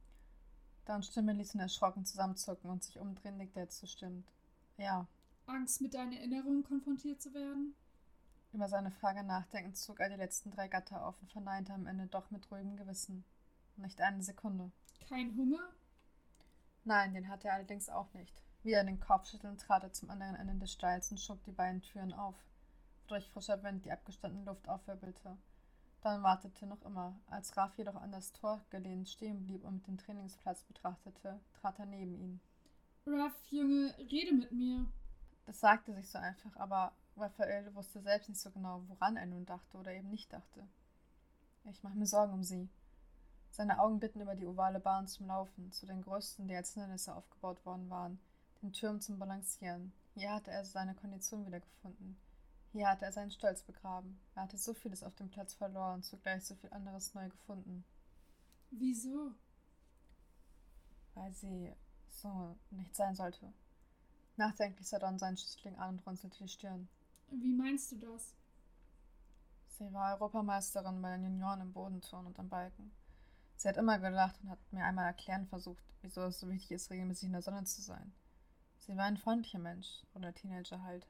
Downs Stimme ließ ihn erschrocken zusammenzucken und sich umdrehen, nickte er zustimmt. Ja. Angst, mit deinen Erinnerungen konfrontiert zu werden? Über seine Frage nachdenkend zog er die letzten drei Gatter auf und verneinte am Ende doch mit ruhigem Gewissen. Nicht eine Sekunde. Kein Hunger? Nein, den hatte er allerdings auch nicht. Wieder den Kopf schüttelnd trat er zum anderen Ende des Stalls und schob die beiden Türen auf, wodurch frischer Wind die abgestandene Luft aufwirbelte. Dann wartete noch immer. Als Raf jedoch an das Tor gelehnt stehen blieb und den Trainingsplatz betrachtete, trat er neben ihn. Raf, Junge, rede mit mir. Das sagte sich so einfach, aber Raphael wusste selbst nicht so genau, woran er nun dachte oder eben nicht dachte. Ich mache mir Sorgen um sie. Seine Augen bitten über die ovale Bahn zum Laufen, zu den größten, die als Hindernisse aufgebaut worden waren, den Türmen zum Balancieren. Hier hatte er seine Kondition wiedergefunden. Hier hatte er seinen Stolz begraben. Er hatte so vieles auf dem Platz verloren und zugleich so viel anderes neu gefunden. Wieso? Weil sie so nicht sein sollte. Nachdenklich sah Don seinen Schützling an und runzelte die Stirn. Wie meinst du das? Sie war Europameisterin bei den Junioren im Bodenturn und am Balken. Sie hat immer gelacht und hat mir einmal erklären versucht, wieso es so wichtig ist, regelmäßig in der Sonne zu sein. Sie war ein freundlicher Mensch, oder Teenager halt.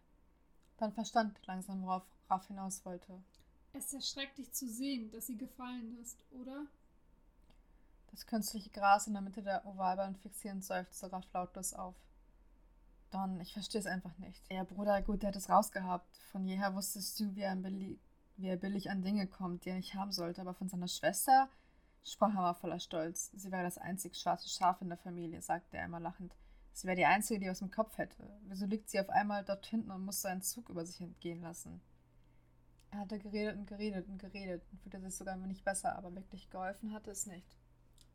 Dann verstand langsam, worauf Raff hinaus wollte. Es erschreckt dich zu sehen, dass sie gefallen ist, oder? Das künstliche Gras in der Mitte der Ovalbahn fixierend seufzte Raff lautlos auf. Don, ich verstehe es einfach nicht. Der Bruder, gut, der hat es rausgehabt. Von jeher wusstest du, wie er, billig, wie er billig an Dinge kommt, die er nicht haben sollte. Aber von seiner Schwester sprach er mal voller Stolz. Sie wäre das einzig schwarze Schaf in der Familie, sagte er immer lachend. Sie wäre die Einzige, die was im Kopf hätte. Wieso liegt sie auf einmal dort hinten und muss so einen Zug über sich entgehen lassen? Er hatte geredet und geredet und geredet und fühlte sich sogar immer nicht besser, aber wirklich geholfen hatte es nicht.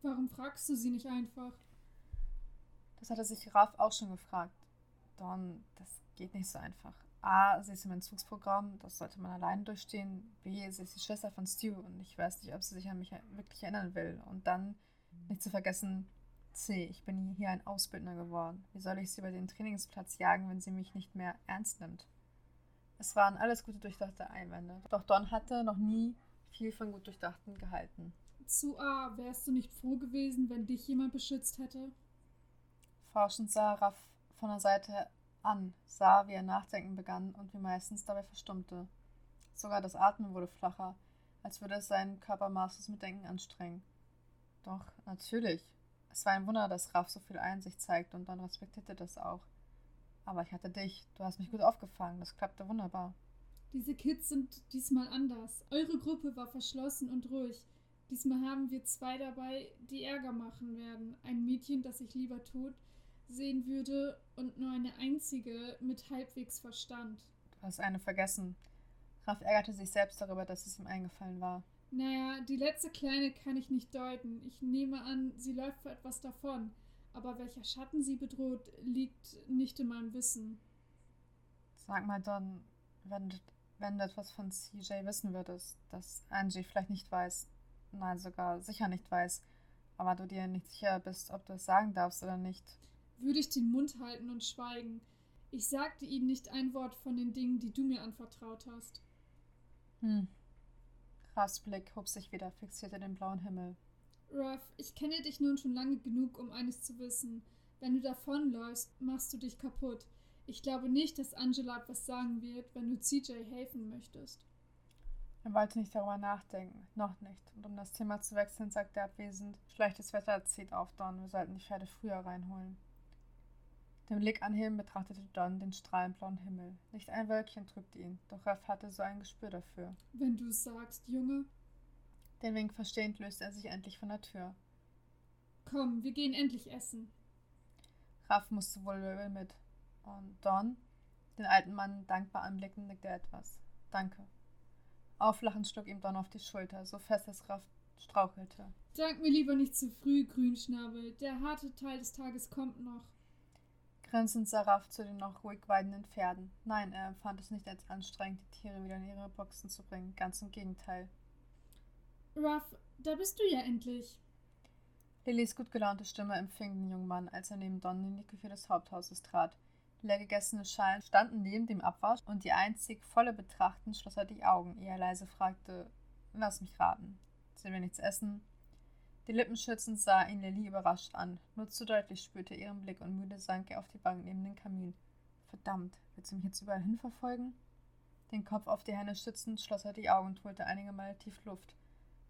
Warum fragst du sie nicht einfach? Das hatte sich Raff auch schon gefragt. Don, das geht nicht so einfach. A, sie ist im Entzugsprogramm, das sollte man alleine durchstehen. B, sie ist die Schwester von Stu und ich weiß nicht, ob sie sich an mich wirklich erinnern will. Und dann, nicht zu vergessen, C. Ich bin hier ein Ausbildner geworden. Wie soll ich sie über den Trainingsplatz jagen, wenn sie mich nicht mehr ernst nimmt? Es waren alles gute durchdachte Einwände. Doch Don hatte noch nie viel von gut durchdachten gehalten. Zu A, wärst du nicht froh gewesen, wenn dich jemand beschützt hätte? Forschend sah Raff von der Seite an, sah, wie er nachdenken begann und wie meistens dabei verstummte. Sogar das Atmen wurde flacher, als würde es seinen Körper maßlos mit Denken anstrengen. Doch, natürlich, es war ein Wunder, dass Raff so viel Einsicht zeigt und dann respektierte das auch. Aber ich hatte dich. Du hast mich gut aufgefangen. Das klappte wunderbar. Diese Kids sind diesmal anders. Eure Gruppe war verschlossen und ruhig. Diesmal haben wir zwei dabei, die Ärger machen werden. Ein Mädchen, das ich lieber tot sehen würde und nur eine einzige mit halbwegs Verstand. Du hast eine vergessen. Raff ärgerte sich selbst darüber, dass es ihm eingefallen war. Naja, die letzte Kleine kann ich nicht deuten. Ich nehme an, sie läuft vor etwas davon. Aber welcher Schatten sie bedroht, liegt nicht in meinem Wissen. Sag mal, Don, wenn, wenn du etwas von CJ wissen würdest, das Angie vielleicht nicht weiß, nein, sogar sicher nicht weiß, aber du dir nicht sicher bist, ob du es sagen darfst oder nicht. Würde ich den Mund halten und schweigen. Ich sagte ihnen nicht ein Wort von den Dingen, die du mir anvertraut hast. Hm, Rafs Blick hob sich wieder, fixierte den blauen Himmel. Ruff, ich kenne dich nun schon lange genug, um eines zu wissen. Wenn du davonläufst, machst du dich kaputt. Ich glaube nicht, dass Angela etwas sagen wird, wenn du CJ helfen möchtest. Er wollte nicht darüber nachdenken, noch nicht. Und um das Thema zu wechseln, sagte er abwesend, schlechtes Wetter zieht auf, Don, wir sollten die Pferde früher reinholen. Den Blick anheben betrachtete Don den strahlenblauen Himmel. Nicht ein Wölkchen trübte ihn, doch Raff hatte so ein Gespür dafür. Wenn du es sagst, Junge. Den Wink verstehend löste er sich endlich von der Tür. Komm, wir gehen endlich essen. Raff musste wohl mit. Und Don, den alten Mann dankbar anblickend, nickte er etwas. Danke. Auflachend schlug ihm Don auf die Schulter, so fest dass Raff strauchelte. Dank mir lieber nicht zu früh, Grünschnabel. Der harte Teil des Tages kommt noch. Grinsend sah Raff zu den noch ruhig weidenden Pferden. Nein, er empfand es nicht als anstrengend, die Tiere wieder in ihre Boxen zu bringen. Ganz im Gegenteil. Ruff, da bist du ja endlich. Lillys gut gelaunte Stimme empfing den jungen Mann, als er neben Don in die Küche des Haupthauses trat. Leer gegessenen Schalen standen neben dem Abwasch und die einzig volle Betrachten schloss er die Augen, ehe er leise fragte: Lass mich raten. Sind wir nichts essen? Die Lippen schützend sah ihn Lilly überrascht an. Nur zu deutlich spürte er ihren Blick und müde sank er auf die Bank neben den Kamin. Verdammt, willst du mich jetzt überall hin verfolgen? Den Kopf auf die Hände stützend schloss er die Augen und holte einige Male tief Luft,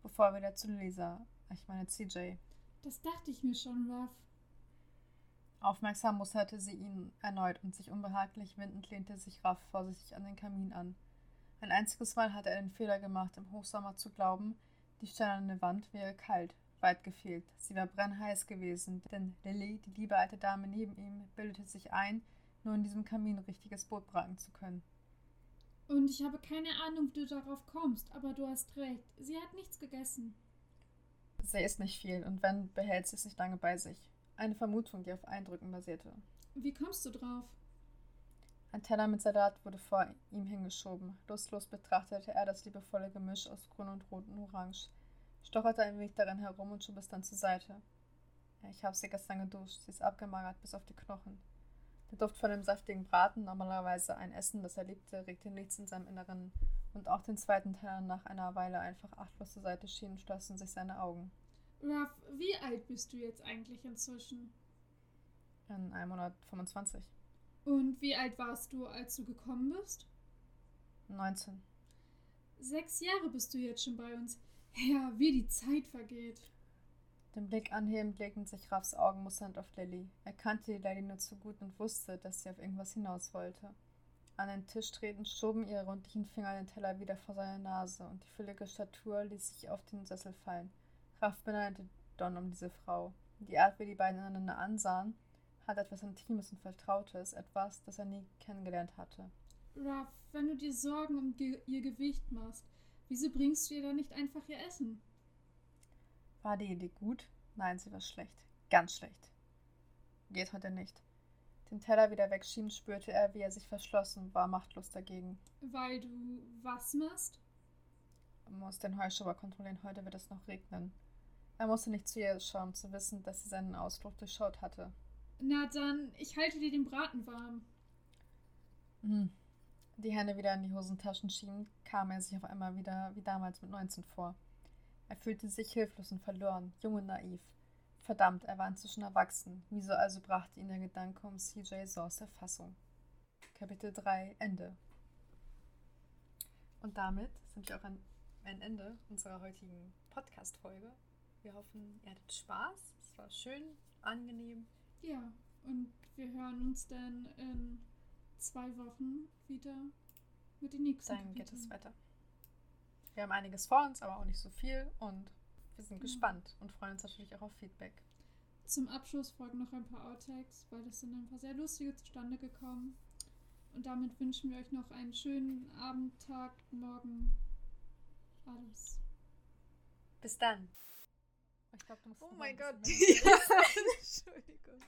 bevor er wieder zu Lilly sah. Ich meine CJ. Das dachte ich mir schon, Ruff. Aufmerksam musterte sie ihn erneut und sich unbehaglich windend lehnte sich Raff vorsichtig an den Kamin an. Ein einziges Mal hatte er den Fehler gemacht, im Hochsommer zu glauben, die steinerne Wand wäre kalt, weit gefehlt. Sie war brennheiß gewesen, denn Lilly, die liebe alte Dame neben ihm, bildete sich ein, nur in diesem Kamin richtiges Brot braten zu können. Und ich habe keine Ahnung, wie du darauf kommst, aber du hast recht. Sie hat nichts gegessen. Sie isst nicht viel und wenn, behält sie es nicht lange bei sich. Eine Vermutung, die auf Eindrücken basierte. Wie kommst du drauf? Ein Teller mit Salat wurde vor ihm hingeschoben. Lustlos betrachtete er das liebevolle Gemisch aus Grün und Rot und Orange stocherte ein wenig darin herum und schob es dann zur Seite. Ich habe sie gestern geduscht. Sie ist abgemagert bis auf die Knochen. Der Duft von dem saftigen Braten, normalerweise ein Essen, das er liebte, regte nichts in seinem Inneren. Und auch den zweiten Teller nach einer Weile einfach achtlos zur Seite schien, schlossen sich seine Augen. Ruff, wie alt bist du jetzt eigentlich inzwischen? In einem Monat 25. Und wie alt warst du, als du gekommen bist? 19. Sechs Jahre bist du jetzt schon bei uns. Ja, wie die Zeit vergeht. Den Blick anhebend legten sich Raffs Augen musternd auf Lilly. Er kannte die Lady nur zu gut und wusste, dass sie auf irgendwas hinaus wollte. An den Tisch tretend schoben ihre rundlichen Finger den Teller wieder vor seine Nase und die füllige Statur ließ sich auf den Sessel fallen. Raff beneidete Don um diese Frau. Die Art, wie die beiden einander ansahen, hatte etwas Intimes und Vertrautes, etwas, das er nie kennengelernt hatte. Ruff, wenn du dir Sorgen um ge ihr Gewicht machst, Wieso bringst du ihr dann nicht einfach ihr Essen? War die Idee gut? Nein, sie war schlecht. Ganz schlecht. Geht heute nicht. Den Teller wieder wegschieben, spürte er, wie er sich verschlossen war, machtlos dagegen. Weil du was machst? Muss den Heuschauer kontrollieren, heute wird es noch regnen. Er musste nicht zu ihr schauen, um zu wissen, dass sie seinen Ausflug durchschaut hatte. Na dann, ich halte dir den Braten warm. Hm, die Hände wieder in die Hosentaschen schiebend, kam er sich auf einmal wieder wie damals mit 19 vor. Er fühlte sich hilflos und verloren, jung und naiv. Verdammt, er war inzwischen erwachsen. Wieso also brachte ihn der Gedanke um CJ so aus der Fassung? Kapitel 3 Ende. Und damit sind wir auch an ein Ende unserer heutigen Podcast-Folge. Wir hoffen, ihr hattet Spaß. Es war schön, angenehm. Ja, und wir hören uns dann in zwei Wochen wieder mit den nächsten. Dann geht es weiter. Wir haben einiges vor uns, aber auch nicht so viel und wir sind ja. gespannt und freuen uns natürlich auch auf Feedback. Zum Abschluss folgen noch ein paar Outtakes, weil das sind ein paar sehr lustige zustande gekommen. Und damit wünschen wir euch noch einen schönen Abend, Tag, Morgen. Alles. Bis dann. Ich glaub, du musst oh mein Gott. <laughs> <laughs> Entschuldigung.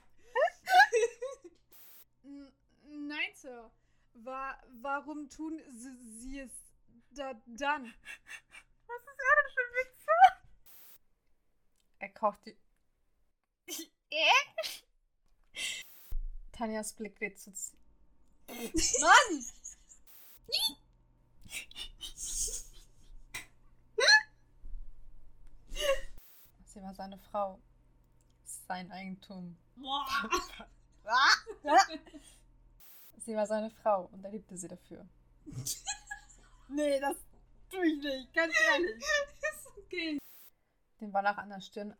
<laughs> Nein, Sir. Wa warum tun sie, sie es da dann? Was ist er denn für Witze? Er kocht die. <laughs> Tanjas Blick wird zu. Mann! Sie war seine Frau. Sein Eigentum. <laughs> Sie war seine Frau und er liebte sie dafür. <laughs> nee, das tue ich nicht, ganz ehrlich. <laughs> Ist okay. Den Wallach an der Stirn.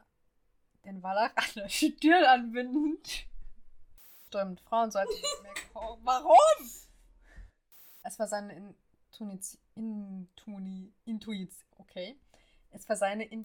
Den Wallach an der <laughs> Stirn anbinden. Stimmt, Frauen sollten nicht mehr kaufen. Warum? Es war seine Intuniz Intuni Intuition. Okay. Es war seine in